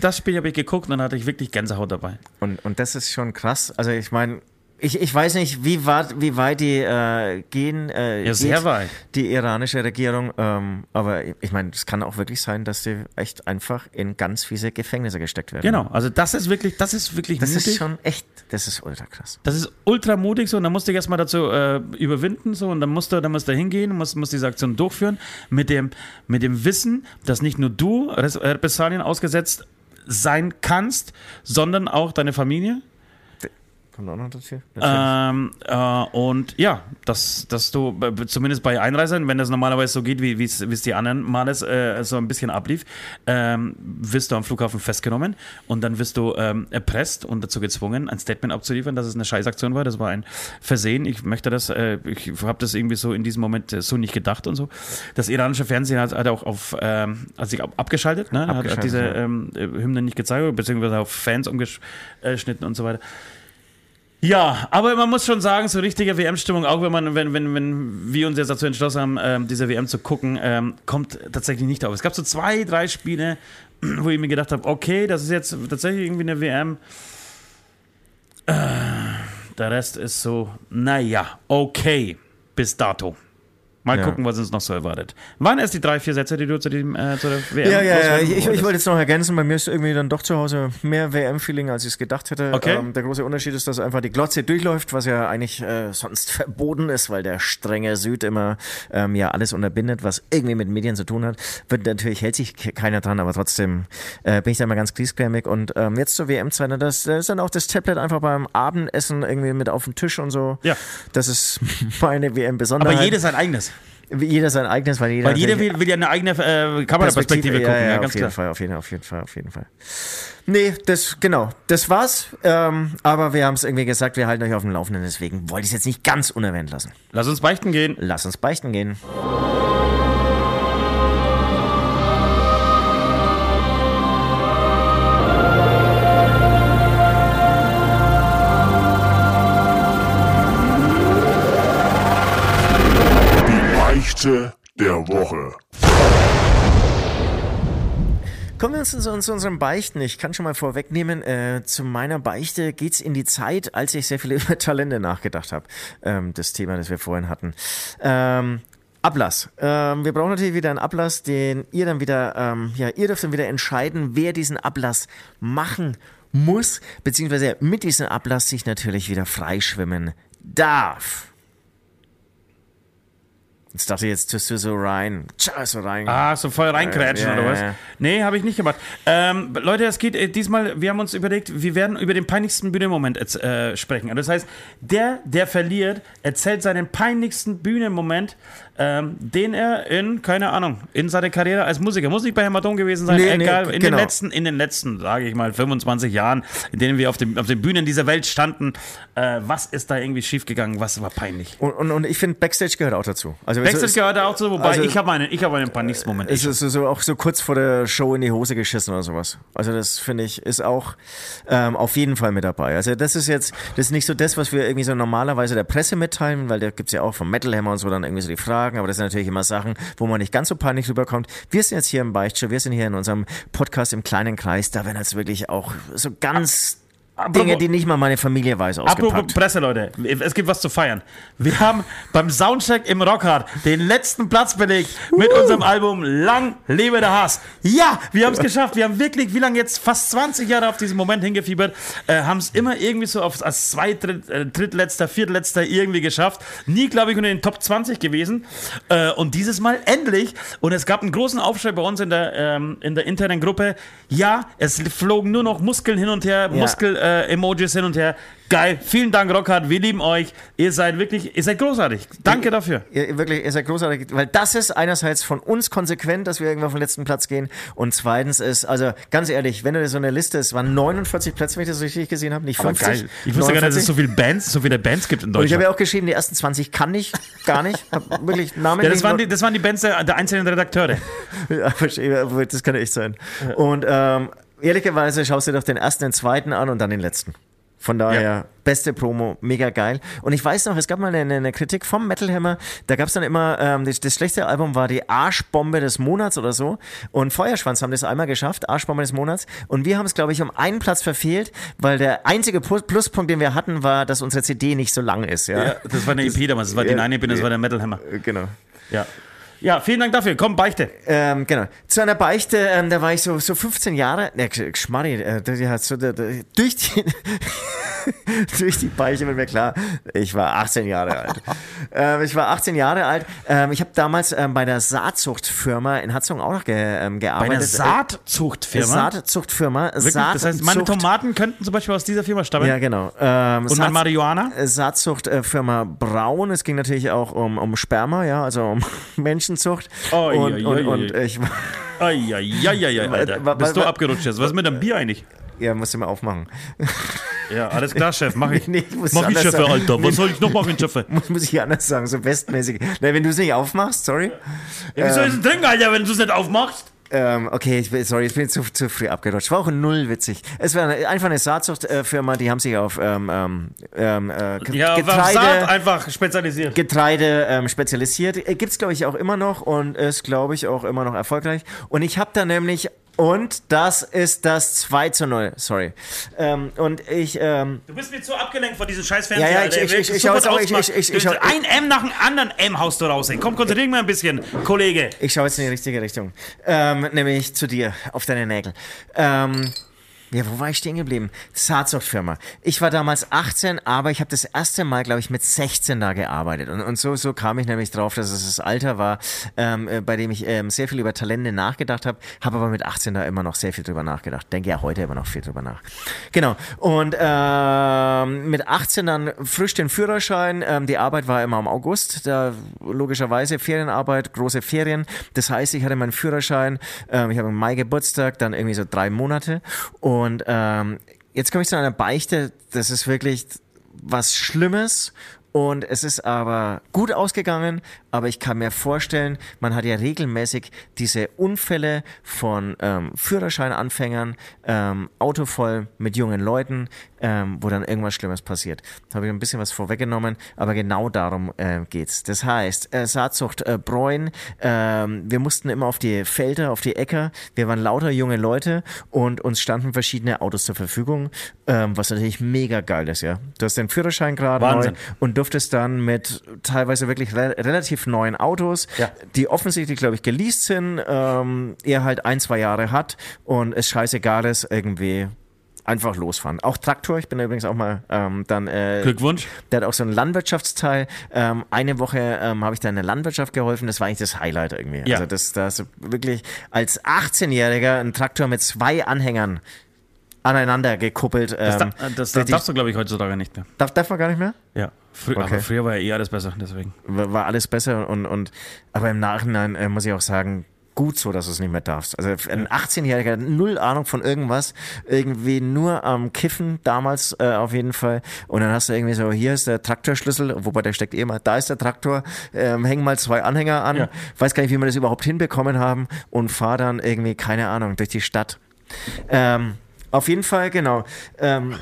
das Spiel habe ich geguckt und dann hatte ich wirklich Gänsehaut dabei. Und, und das ist schon krass. Also ich meine, ich, ich weiß nicht, wie weit, wie weit die äh, gehen. Äh, Ja, sehr geht, weit. Die iranische Regierung. Ähm, aber ich meine, es kann auch wirklich sein, dass die echt einfach in ganz fiese Gefängnisse gesteckt werden. Genau, also das ist wirklich, das ist wirklich Das mutig. ist schon echt, das ist ultra krass. Das ist ultra mutig so und dann musst du dich erstmal dazu äh, überwinden so und dann musst du, dann musst du hingehen, musst, musst diese Aktion durchführen mit dem, mit dem Wissen, dass nicht nur du Res- Repressalien ausgesetzt sein kannst, sondern auch deine Familie. Kommt auch noch dazu? Ähm, äh, und ja, dass, dass du b- zumindest bei Einreisern, wenn das normalerweise so geht, wie es wie es die anderen Male äh, so ein bisschen ablief, ähm, wirst du am Flughafen festgenommen und dann wirst du ähm, erpresst und dazu gezwungen, ein Statement abzuliefern, dass es eine Scheißaktion war. Das war ein Versehen. Ich möchte das, äh, ich habe das irgendwie so in diesem Moment äh, so nicht gedacht und so. Das iranische Fernsehen hat, hat auch auf, ähm, hat sich ab, abgeschaltet, ne? hat, hat Abgeschaltet, diese ja. ähm, äh, Hymne nicht gezeigt, beziehungsweise auf Fans umgeschnitten und so weiter. Ja, aber man muss schon sagen, so richtige WM-Stimmung, auch wenn man, wenn, wenn, wenn wir uns jetzt dazu entschlossen haben, ähm, diese WM zu gucken, ähm, kommt tatsächlich nicht auf. Es gab so zwei, drei Spiele, wo ich mir gedacht habe, okay, das ist jetzt tatsächlich irgendwie eine WM. Äh, der Rest ist so, naja, okay, bis dato. Mal Ja. gucken, was uns noch so erwartet. Waren erst die drei, vier Sätze, die du zu dem, äh, zu der WM Ja, ja, ja. Ich, ich, wollte jetzt noch ergänzen, bei mir ist irgendwie dann doch zu Hause mehr WM-Feeling, als ich es gedacht hätte. Okay. Ähm, der große Unterschied ist, dass einfach die Glotze durchläuft, was ja eigentlich äh, sonst verboten ist, weil der strenge Süd immer ähm, ja alles unterbindet, was irgendwie mit Medien zu tun hat. Wird natürlich hält sich ke- keiner dran, aber trotzdem äh, bin ich da mal ganz griesgrämig. Und ähm, jetzt zur WM-Zeit, ne, das, das ist dann auch das Tablet einfach beim Abendessen irgendwie mit auf dem Tisch und so. Ja. Das ist meine WM-Besonderheit. Aber jedes sein eigenes. Jeder sein eigenes, weil jeder. Weil jeder will, will ja eine eigene äh, Kameraperspektive gucken, ja, ja, ja, auf ganz jeden klar. Fall, auf jeden, auf jeden Fall, auf jeden Fall. Nee, das, genau, das war's. Ähm, aber wir haben es irgendwie gesagt, wir halten euch auf dem Laufenden, deswegen wollte ich es jetzt nicht ganz unerwähnt lassen. Lass uns beichten gehen. Lass uns beichten gehen. Die Beichte der Woche. Kommen wir uns zu, zu unserem Beichten. Ich kann schon mal vorwegnehmen, äh, zu meiner Beichte geht's in die Zeit, als ich sehr viel über Talente nachgedacht habe. Ähm, das Thema, das wir vorhin hatten. Ähm, Ablass. Ähm, wir brauchen natürlich wieder einen Ablass, den ihr dann wieder, ähm, ja, ihr dürft dann wieder entscheiden, wer diesen Ablass machen muss, beziehungsweise mit diesem Ablass sich natürlich wieder freischwimmen darf. Jetzt dachte ich, jetzt tust du so rein, tja, so rein. Ah, so voll reinkrätschen Ja, oder ja, was? ja. Nee, habe ich nicht gemacht. Ähm, Leute, es geht äh, diesmal, wir haben uns überlegt, wir werden über den peinlichsten Bühnenmoment äh, sprechen. Und das heißt, der, der verliert, erzählt seinen peinlichsten Bühnenmoment, ähm, den er in, keine Ahnung, in seiner Karriere als Musiker, muss nicht bei Hämatom gewesen sein, Nee, nee, egal, in genau. den letzten, in den letzten, sage ich mal, 25 Jahren, in denen wir auf, dem, auf den Bühnen dieser Welt standen, äh, was ist da irgendwie schiefgegangen, was war peinlich? Und, und, und ich finde, Backstage gehört auch dazu. Also, Backstage es- gehört auch so, wobei also- ich habe einen, ich habe einen peinlichsten Moment. Es ist so, so auch so kurz vor der Show in die Hose geschissen oder sowas. Also das finde ich ist auch ähm, auf jeden Fall mit dabei. Also das ist jetzt das ist nicht so das, was wir irgendwie so normalerweise der Presse mitteilen, weil da gibt's ja auch vom Metal Hammer und so dann irgendwie so die Fragen, aber das sind natürlich immer Sachen, wo man nicht ganz so peinlich rüberkommt. Wir sind jetzt hier im Beichtstuhl, wir sind hier in unserem Podcast im kleinen Kreis, da werden jetzt wirklich auch so ganz Dinge, die nicht mal meine Familie weiß, Apropos ausgepackt. Presse, Leute, es gibt was zu feiern. Wir haben beim Soundcheck im Rockhard den letzten Platz belegt mit unserem Album Lang lebe der Hass. Ja, wir haben es geschafft. Wir haben wirklich, wie lange jetzt, fast 20 Jahre auf diesen Moment hingefiebert, äh, haben es immer irgendwie so auf, als zweit, dritt, äh, drittletzter, viertletzter irgendwie geschafft. Nie, glaube ich, unter den Top 20 gewesen. Äh, und dieses Mal endlich. Und es gab einen großen Aufschrei bei uns in der, ähm, in der internen Gruppe. Ja, es flogen nur noch Muskeln hin und her, Muskel-Emojis hin und her. Geil. Vielen Dank, Rockhard. Wir lieben euch. Ihr seid wirklich, ihr seid großartig. Danke dafür. Ihr, wirklich, ihr seid großartig, weil das ist einerseits von uns konsequent, dass wir irgendwann auf den letzten Platz gehen und zweitens ist, also ganz ehrlich, wenn du so eine Liste, es waren 49 Plätze, wenn ich das richtig gesehen habe, nicht 50. Geil. Ich wusste gar nicht, dass es so viele Bands, so viele Bands gibt in und ich habe Deutschland. ja auch geschrieben, die ersten 20 kann ich gar nicht. Hab wirklich Namen Ja, das waren, die, das waren die Bands der, der einzelnen Redakteure. Ja, verstehe, aber das kann echt sein. Und ähm, ehrlicherweise schaust du dir doch den ersten, den zweiten an und dann den letzten. Von daher, Ja. beste Promo, mega geil. Und ich weiß noch, es gab mal eine, eine Kritik vom Metal Hammer, da gab es dann immer, ähm, das, das schlechte Album war die Arschbombe des Monats oder so. Und Feuerschwanz haben das einmal geschafft, Arschbombe des Monats. Und wir haben es, glaube ich, um einen Platz verfehlt, weil der einzige Plus- Pluspunkt, den wir hatten, war, dass unsere CD nicht so lang ist. Ja, Ja, das war eine EP damals. Das war die Ja, eine EP, das war der Metal Hammer. Äh, genau. Ja. Ja, vielen Dank dafür. Komm, beichte. Ähm, genau. Zu einer Beichte, ähm, da war ich so, so 15 Jahre, ne, Sch- Schmarri, äh, der, der hat so, der, der, durch die, durch die Beichte wird mir klar, ich war 18 Jahre alt. ähm, ich war 18 Jahre alt. Ähm, ich habe damals ähm, bei der Saatzuchtfirma in Hatzung auch noch ge, ähm, Bei gearbeitet. einer Saatzuchtfirma. Saatzuchtfirma. Wirklich? Das heißt, meine Tomaten könnten zum Beispiel aus dieser Firma stammen. Ja, genau. Ähm, Und mein Marihuana? Saatzuchtfirma Braun. Es ging natürlich auch um, um Sperma, ja, also um Menschenzucht. Oi, und, oi, und, oi, und ich war. Eieieiei, Alter. Wa- wa- Bist du abgerutscht jetzt? Was ist mit dem Bier eigentlich? Ja, musst du mal aufmachen. Ja, alles klar, Chef, mach ich. Nee, muss mach ich, Chef, sagen. Alter. Was soll ich noch machen, Chef? Muss, muss ich anders sagen, so bestmäßig. Na, wenn du es nicht aufmachst, sorry. Ja, wie soll ich denn trinken, Alter, wenn du es nicht aufmachst? Ähm, okay, ich bin, sorry, ich bin zu, zu früh abgerutscht. War auch null witzig. Es war eine, einfach eine Saatzuchtfirma, die haben sich auf ähm, ähm, ähm, äh, Ja, auf Getreide, Saat einfach spezialisiert. Getreide ähm, spezialisiert. Äh, Gibt's glaube ich auch immer noch und ist glaube ich auch immer noch erfolgreich. Und ich habe da nämlich und das ist das 2 zu 0, sorry. Ähm, und ich, ähm, Du bist mir zu abgelenkt von diesen scheiß Ja, Fernseher, ja, Alter. ich- Der ich- ich auch- ich- ausmachen. ich- ich- ich Du- schau- Ein M nach dem anderen M haust du raus. ey. Komm, konzentrier dich mal ein bisschen, Kollege. ich schaue jetzt in die richtige Richtung. Ähm, nämlich zu dir, auf deine Nägel. Ähm, Ja, wo war ich stehen geblieben? Saatzuchtfirma. Ich war damals 18, aber ich habe das erste Mal, glaube ich, mit 16 da gearbeitet. Und, und so, so kam ich nämlich drauf, dass es das Alter war, ähm, äh, bei dem ich ähm, sehr viel über Talente nachgedacht habe, habe aber mit 18 da immer noch sehr viel drüber nachgedacht. Denke ja heute immer noch viel drüber nach. Genau. Und ähm, mit 18 dann frisch den Führerschein. Ähm, die Arbeit war immer im August. Da logischerweise Ferienarbeit, große Ferien. Das heißt, ich hatte meinen Führerschein. Ähm, ich habe im Mai Geburtstag, dann irgendwie so drei Monate. Und ähm, jetzt komme ich zu einer Beichte. Das ist wirklich was Schlimmes und es ist aber gut ausgegangen, aber ich kann mir vorstellen, man hat ja regelmäßig diese Unfälle von ähm, Führerscheinanfängern, ähm, Auto voll mit jungen Leuten, ähm, wo dann irgendwas Schlimmes passiert. Habe ich ein bisschen was vorweggenommen, aber genau darum äh, geht's. Das heißt, äh, Saatzucht äh, Bräun, äh, wir mussten immer auf die Felder, auf die Äcker, wir waren lauter junge Leute und uns standen verschiedene Autos zur Verfügung, ähm, was natürlich mega geil ist, ja. Du hast den Führerschein gerade neu und durftest dann mit teilweise wirklich re relativ neuen Autos, Ja. die offensichtlich, glaube ich, geleast sind, ähm, er halt ein, zwei Jahre hat und es scheißegal ist, irgendwie einfach losfahren. Auch Traktor, ich bin übrigens auch mal ähm, dann äh, Glückwunsch. der hat auch so einen Landwirtschaftsteil. Ähm, eine Woche ähm, habe ich da in der Landwirtschaft geholfen. Das war eigentlich das Highlight irgendwie. Ja. Also das, das wirklich als 18-Jähriger ein Traktor mit zwei Anhängern aneinander gekuppelt. Das, Ähm, da, das, das die- darfst du, glaube ich, heutzutage nicht mehr. darf, darf man gar nicht mehr? Ja. Frü Okay. Aber früher war ja eh alles besser, deswegen. War alles besser und, und aber im Nachhinein äh, muss ich auch sagen, gut so, dass du es nicht mehr darfst. Also ein 18-Jähriger, null Ahnung von irgendwas, irgendwie nur am Kiffen damals äh, auf jeden Fall. Und dann hast du irgendwie so, hier ist der Traktorschlüssel, wobei der steckt eh immer, da ist der Traktor, ähm, hängen mal zwei Anhänger an, Ja. weiß gar nicht, wie wir das überhaupt hinbekommen haben und fahr dann irgendwie, keine Ahnung, durch die Stadt. Ähm, auf jeden Fall, genau. Ähm,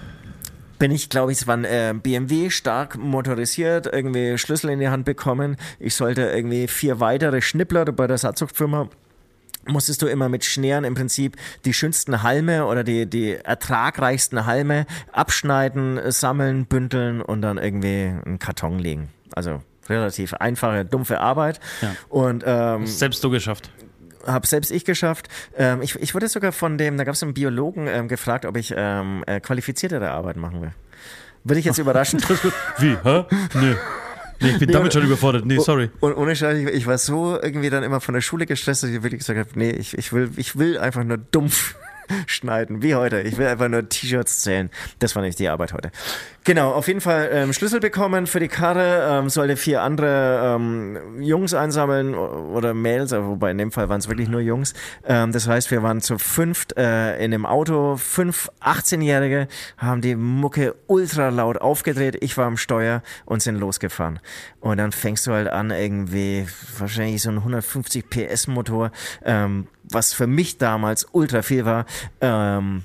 bin ich, glaube ich, es war ein äh, BMW, stark motorisiert, irgendwie Schlüssel in die Hand bekommen. Ich sollte irgendwie vier weitere Schnippler bei der Saatzuchtfirma musstest du immer mit Schneeren im Prinzip die schönsten Halme oder die, die ertragreichsten Halme abschneiden, sammeln, bündeln und dann irgendwie einen Karton legen. Also relativ einfache, dumpfe Arbeit. Ja. Und ähm, Selbst du geschafft. Habe selbst ich geschafft. Ähm, ich, ich wurde sogar von dem, da gab es einen Biologen ähm, gefragt, ob ich ähm, äh, qualifiziertere Arbeit machen will. Würde ich jetzt überraschen. Wie? Hä? Nee. Nee, ich bin damit schon überfordert. Nee, sorry. Und ohne Scheiß, ich, ich war so irgendwie dann immer von der Schule gestresst, dass ich wirklich gesagt habe, nee, ich, ich, will, ich will einfach nur dumpf schneiden, wie heute. Ich will einfach nur T-Shirts zählen. Das war nicht die Arbeit heute. Genau, auf jeden Fall ähm, Schlüssel bekommen für die Karre, ähm, sollte vier andere ähm, Jungs einsammeln oder Mädels, aber wobei in dem Fall waren es wirklich nur Jungs. Ähm, das heißt, wir waren zu fünft äh, in dem Auto, fünf 18-Jährige haben die Mucke ultra laut aufgedreht, ich war am Steuer und sind losgefahren. Und dann fängst du halt an, irgendwie wahrscheinlich so ein 150 PS Motor, ähm, was für mich damals ultra viel war, ähm,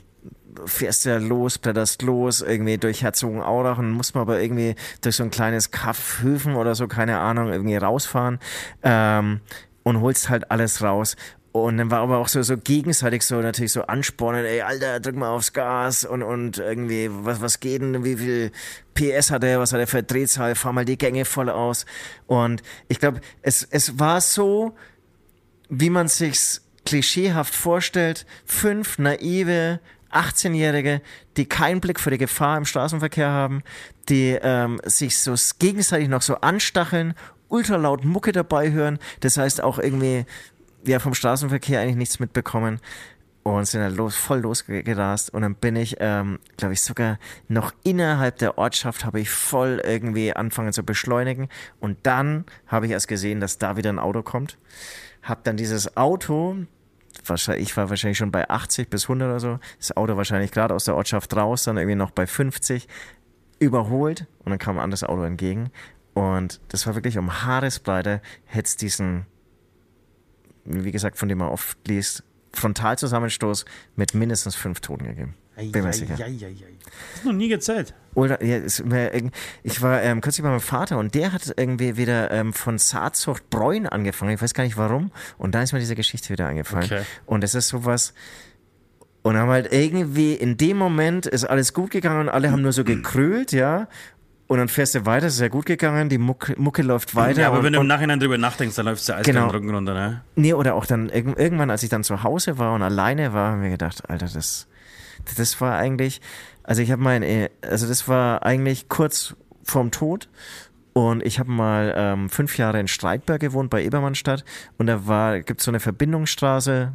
fährst ja los, blätterst los, irgendwie durch Herzogenaurach und muss man aber irgendwie durch so ein kleines Kaff Höfen oder so, keine Ahnung, irgendwie rausfahren ähm, und holst halt alles raus. Und dann war aber auch so, so gegenseitig so natürlich so anspornen, ey, Alter, drück mal aufs Gas und, und irgendwie, was, was geht denn, wie viel PS hat er, was hat er für Drehzahl, fahr mal die Gänge voll aus. Und ich glaube, es, es war so, wie man sich's klischeehaft vorstellt, fünf naive 18-Jährige, die keinen Blick für die Gefahr im Straßenverkehr haben, die ähm, sich so gegenseitig noch so anstacheln, ultralaut Mucke dabei hören, das heißt auch irgendwie ja vom Straßenverkehr eigentlich nichts mitbekommen und sind dann los, voll losgerast. Und dann bin ich, ähm, glaube ich, sogar noch innerhalb der Ortschaft habe ich voll irgendwie angefangen zu beschleunigen. Und dann habe ich erst gesehen, dass da wieder ein Auto kommt, habe dann dieses Auto wahrscheinlich, ich war wahrscheinlich schon bei 80 bis 100 oder so, das Auto wahrscheinlich gerade aus der Ortschaft raus, dann irgendwie noch bei 50 überholt und dann kam ein anderes Auto entgegen und das war wirklich um Haaresbreite hätte es diesen, wie gesagt, von dem man oft liest, Frontalzusammenstoß mit mindestens fünf Toten gegeben. Bin mir sicher. Das noch nie gezählt. Oder, ja, irgend- ich war ähm, kürzlich bei meinem Vater und der hat irgendwie wieder ähm, von Saatzucht Bräun angefangen. Ich weiß gar nicht warum. Und da ist mir diese Geschichte wieder eingefallen. Okay. Und es ist sowas. Und haben halt irgendwie in dem Moment ist alles gut gegangen und alle haben nur so gekrölt, ja. Und dann fährst du weiter, es ist ja gut gegangen, die Mucke, Mucke läuft weiter. Ja, aber und, wenn du im Nachhinein drüber nachdenkst, dann läuft es ja alles Genau. den Rücken runter, ne? Nee, oder auch dann irg- irgendwann, als ich dann zu Hause war und alleine war, haben wir gedacht, Alter, das, Das war eigentlich, also ich habe mein, äh, also das war eigentlich kurz vorm Tod. Und ich habe mal ähm, fünf Jahre in Streitberg gewohnt, bei Ebermannstadt. Und da war, gibt so eine Verbindungsstraße,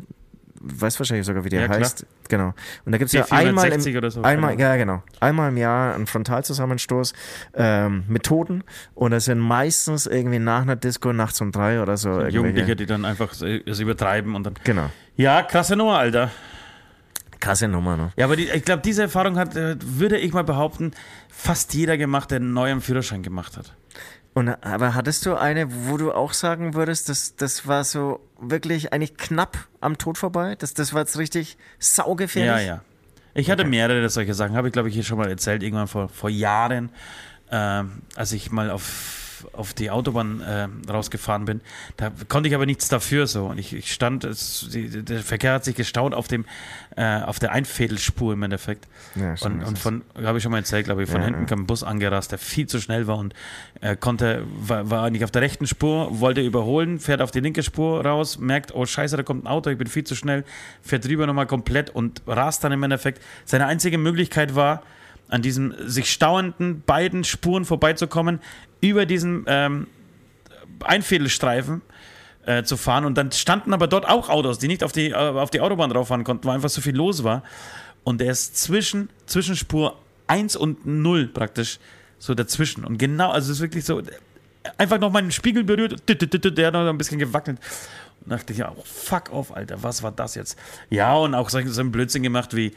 weiß wahrscheinlich sogar, wie die Ja, klar. heißt. Genau. Und da gibt es ja einmal im, 460 oder so, einmal, keine ja genau, einmal im Jahr einen Frontalzusammenstoß ähm, mit Toten. Und das sind meistens irgendwie nach einer Disco nachts um drei oder so. Jugendliche, die dann einfach es übertreiben und dann. Genau. Ja, krasse Nummer, Alter. Krasse Nummer, ne? Ja, aber die, ich glaube, diese Erfahrung hat, äh, würde ich mal behaupten, fast jeder gemacht, der einen neuen Führerschein gemacht hat. Und, aber hattest du eine, wo du auch sagen würdest, das, das war so wirklich eigentlich knapp am Tod vorbei? Das, das war jetzt richtig saugefährlich? Ja, ja. Ich hatte mehrere solche Sachen, habe ich glaube ich hier schon mal erzählt, irgendwann vor, vor Jahren, ähm, als ich mal auf, auf die Autobahn äh, rausgefahren bin. Da konnte ich aber nichts dafür so. Und ich, ich stand, es, die, der Verkehr hat sich gestaut auf, dem, äh, auf der Einfädelspur im Endeffekt. Ja, und, und von, habe ich schon mal erzählt, glaube ich, von Ja, hinten ja. kam ein Bus angerast, der viel zu schnell war und äh, konnte, war, war nicht auf der rechten Spur, wollte überholen, fährt auf die linke Spur raus, merkt, oh scheiße, da kommt ein Auto, ich bin viel zu schnell, fährt drüber nochmal komplett und rast dann im Endeffekt. Seine einzige Möglichkeit war, an diesen sich stauenden beiden Spuren vorbeizukommen, über diesen ähm, Einfädelstreifen äh, zu fahren. Und dann standen aber dort auch Autos, die nicht auf die, äh, auf die Autobahn drauf fahren konnten, weil einfach so viel los war. Und der ist zwischen, zwischen Spur 1 und 0 praktisch so dazwischen. Und genau, also es ist wirklich so, einfach noch meinen Spiegel berührt, der hat noch ein bisschen gewackelt. Und dachte ich, ja, oh, fuck off, Alter, was war das jetzt? Ja, und auch so, so einen Blödsinn gemacht wie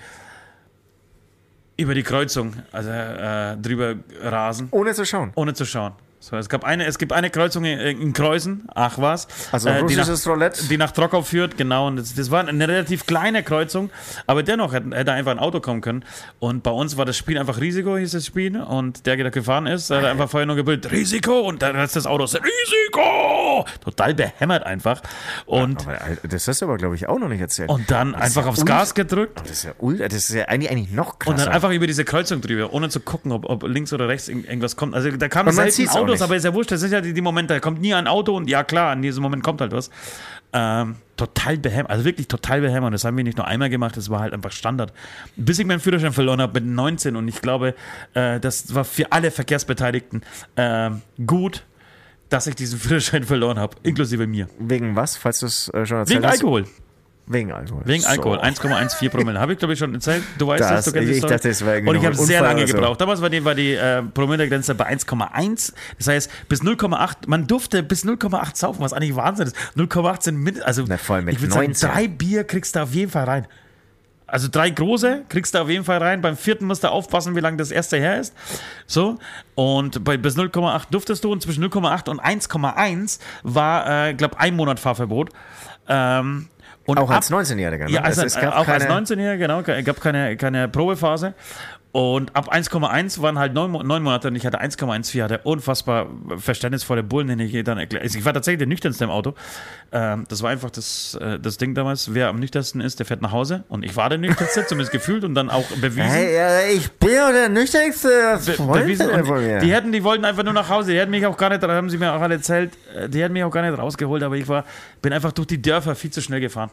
über die Kreuzung, also äh, drüber rasen Ohne zu schauen. ohne zu schauen. So, es, gab eine, es gibt eine Kreuzung in, in Kreuzen, ach was. Also äh, die, nach, russisches Roulette. die nach Trockau führt, genau. Und das, das war eine relativ kleine Kreuzung, aber dennoch hätte, hätte einfach ein Auto kommen können. Und bei uns war das Spiel einfach Risiko, hieß das Spiel. Und der, der da gefahren ist, hat einfach vorher nur gebrüllt, Risiko! Und dann ist das Auto, Risiko! Total behämmert einfach. Und, Aber Alter, das hast du aber, glaube ich, auch noch nicht erzählt. und dann einfach ja aufs Gas gedrückt. Das ist ja, das ist ja eigentlich, eigentlich noch krasser. Und dann einfach über diese Kreuzung drüber, ohne zu gucken, ob, ob links oder rechts irgend- irgendwas kommt. Also da man selten auch Autos, aber ist ja wurscht. Das sind ja die, die Momente, da kommt nie ein Auto und ja klar, in diesem Moment kommt halt was. Ähm, total behämmert, also wirklich total behämmert. Das haben wir nicht nur einmal gemacht, das war halt einfach Standard. Bis ich meinen Führerschein verloren habe mit 19 und ich glaube, äh, das war für alle Verkehrsbeteiligten ähm, gut, dass ich diesen Führerschein verloren habe, inklusive mir. Wegen was, falls du es äh, schon erzählt Wegen hast? Alkohol. Wegen Alkohol. Wegen So. Alkohol, 1,14 Promille. Habe ich, glaube ich, schon erzählt. Du weißt Das- das, du kennst ich Story. dachte, wäre irgendwie Und ich habe sehr lange so. gebraucht. Damals war die, war die äh, Promillegrenze bei 1,1. Das heißt, bis 0,8, man durfte bis 0,8 saufen, was eigentlich Wahnsinn ist. 0,8 sind mit, also Na, voll mit ich würde sagen, 19. drei Bier kriegst du auf jeden Fall rein. Also drei große kriegst du auf jeden Fall rein. Beim vierten musst du aufpassen, wie lange das erste her ist. So. Und bei, bis 0,8 durftest du und zwischen 0,8 und 1,1 war, äh, glaube ein Monat Fahrverbot. Ähm, und Auch ab- als 19-Jähriger. Ne? ja, also es, es gab auch als keine, 19-Jähriger, genau. Es gab keine, keine Probephase. Und ab 1,1 waren halt neun, neun Monate und ich hatte 1,14, hatte unfassbar verständnisvolle Bullen, den ich dann erklärt. Ich war tatsächlich der nüchternste im Auto. Ähm, das war einfach das, äh, das Ding damals. Wer am nüchternsten ist, der fährt nach Hause. Und ich war der nüchternste, zumindest gefühlt und dann auch bewiesen. Hey, äh, ich bin ja der nüchternste Be bewiesen. Die hätten, die wollten einfach nur nach Hause. Die hätten mich auch gar nicht, haben sie mir auch alle erzählt, äh, die hätten mich auch gar nicht rausgeholt, aber ich war, bin einfach durch die Dörfer viel zu schnell gefahren.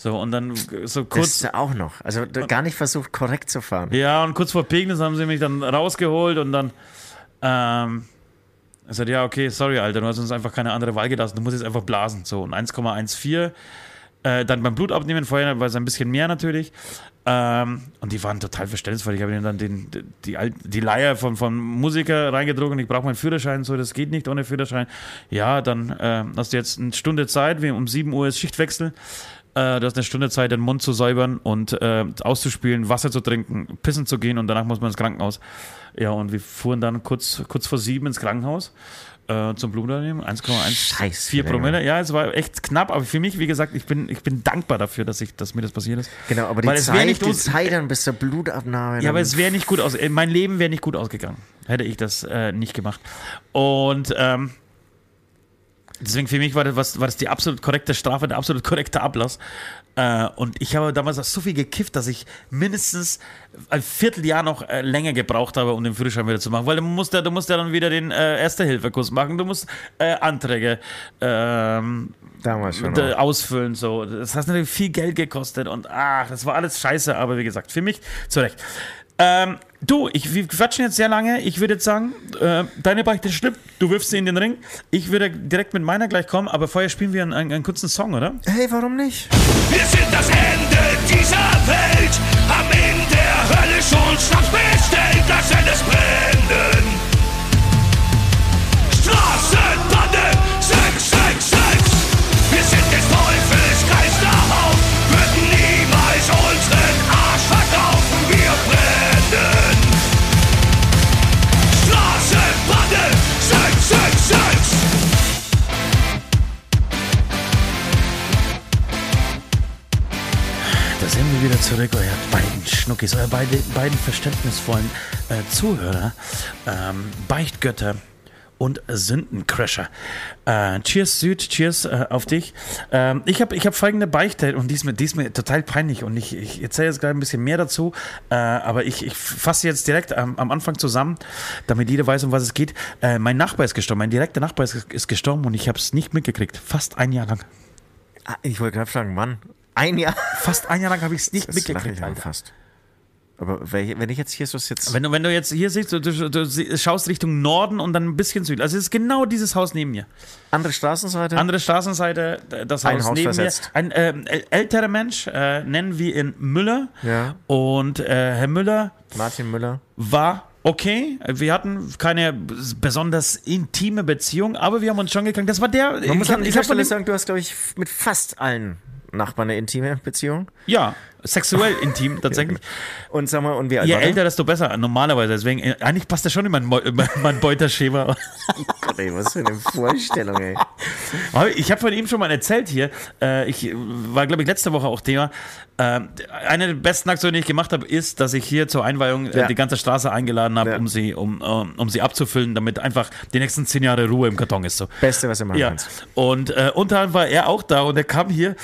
So, und dann so das kurz. ja auch noch. Also gar nicht versucht, korrekt zu fahren. Ja, und kurz vor Pegnitz haben sie mich dann rausgeholt und dann. Ähm, ich sagte, ja, okay, sorry, Alter, du hast uns einfach keine andere Wahl gelassen. Du musst jetzt einfach blasen. So, und 1,14. Äh, dann beim Blut abnehmen, vorher war es ein bisschen mehr natürlich. Ähm, und die waren total verständnisvoll. Ich habe ihnen dann den, die, die Leier von, von Musiker reingedruckt und ich brauche meinen Führerschein. So, das geht nicht ohne Führerschein. Ja, dann äh, hast du jetzt eine Stunde Zeit. Wir, um 7 Uhr ist Schichtwechsel. Äh, du hast eine Stunde Zeit, den Mund zu säubern und äh, auszuspülen, Wasser zu trinken, pissen zu gehen und danach muss man ins Krankenhaus. Ja, und wir fuhren dann kurz, kurz vor sieben ins Krankenhaus äh, zum Blutunternehmen. 1,14 Scheiße, Promille. Ja, es war echt knapp, aber für mich, wie gesagt, ich bin, ich bin dankbar dafür, dass, ich, dass mir das passiert ist. Genau, aber die Weil Zeit, nicht die Zeit dann bis zur Blutabnahme. Ja, aber es wäre nicht gut aus. Mein Leben wäre nicht gut ausgegangen, hätte ich das äh, nicht gemacht. Und ähm, Deswegen für mich war das, was- war das die absolut korrekte Strafe, der absolut korrekte Ablass. Äh, und ich habe damals auch so viel gekifft, dass ich mindestens ein Vierteljahr noch äh, länger gebraucht habe, um den Führerschein wieder zu machen. Weil du musst ja, du musst ja dann wieder den äh, Erste-Hilfe-Kurs machen, du musst Anträge ähm, Damals schon. ausfüllen. So. Das hat natürlich viel Geld gekostet und ach, das war alles scheiße, aber wie gesagt, für mich zurecht. Ähm, du, ich, wir quatschen jetzt sehr lange. Ich würde jetzt sagen, äh, deine Beichte stimmt. Du wirfst sie in den Ring. Ich würde direkt mit meiner gleich kommen, aber vorher spielen wir einen, einen, einen kurzen Song, oder? Hey, warum nicht? Wir sind das Ende dieser Welt, haben in der Hölle schon Schnaps bestellt, lassen es brennen. Straßenbande sind wir wieder zurück, euer beiden Schnuckis, euer beide, beiden verständnisvollen äh, Zuhörer, ähm, Beichtgötter und Sündencrasher. Äh, cheers Süd, cheers äh, auf dich. Ähm, ich habe ich hab folgende Beichte und die ist total peinlich und ich, ich erzähle jetzt gleich ein bisschen mehr dazu, äh, aber ich, ich fasse jetzt direkt am, am Anfang zusammen, damit jeder weiß, um was es geht. Äh, mein Nachbar ist gestorben, mein direkter Nachbar ist, ist gestorben und ich habe es nicht mitgekriegt, fast ein Jahr lang. Ah, Ich wollte gerade fragen, Mann. Ein Jahr. Fast ein Jahr lang habe ich es nicht Das mitgekriegt. Alter. fast. Aber wenn ich jetzt hier so sitze. Wenn du, wenn du jetzt hier siehst, du, du, du schaust Richtung Norden und dann ein bisschen südlich. Also es ist genau dieses Haus neben mir. Andere Straßenseite. Andere Straßenseite, das Ein Haus, Haus neben versetzt. mir. Ein äl- älterer Mensch, äh, nennen wir ihn Müller. Ja. Und äh, Herr Müller Martin Müller. war okay. Wir hatten keine besonders intime Beziehung, aber wir haben uns schon gekannt. Das war der. Man muss ich an dieser Stelle sagen, du hast, glaube ich, mit fast allen Nachbarn eine intime Beziehung. Ja, sexuell intim tatsächlich. Und sag mal, und wie alt Je älter, desto besser, normalerweise. Deswegen, äh, eigentlich passt das schon in mein, in mein Beuterschema. Gott, ey, was für eine Vorstellung, ey. Ich habe von ihm schon mal erzählt hier. Äh, ich war, glaube ich, letzte Woche auch Thema. Äh, eine der besten Aktionen, die ich gemacht habe, ist, dass ich hier zur Einweihung äh, Ja. die ganze Straße eingeladen habe, Ja. um sie, um, um, um sie abzufüllen, damit einfach die nächsten zehn Jahre Ruhe im Karton ist. So. Beste, was du machen Ja. kannst. Und äh, unter anderem war er auch da und er kam hier.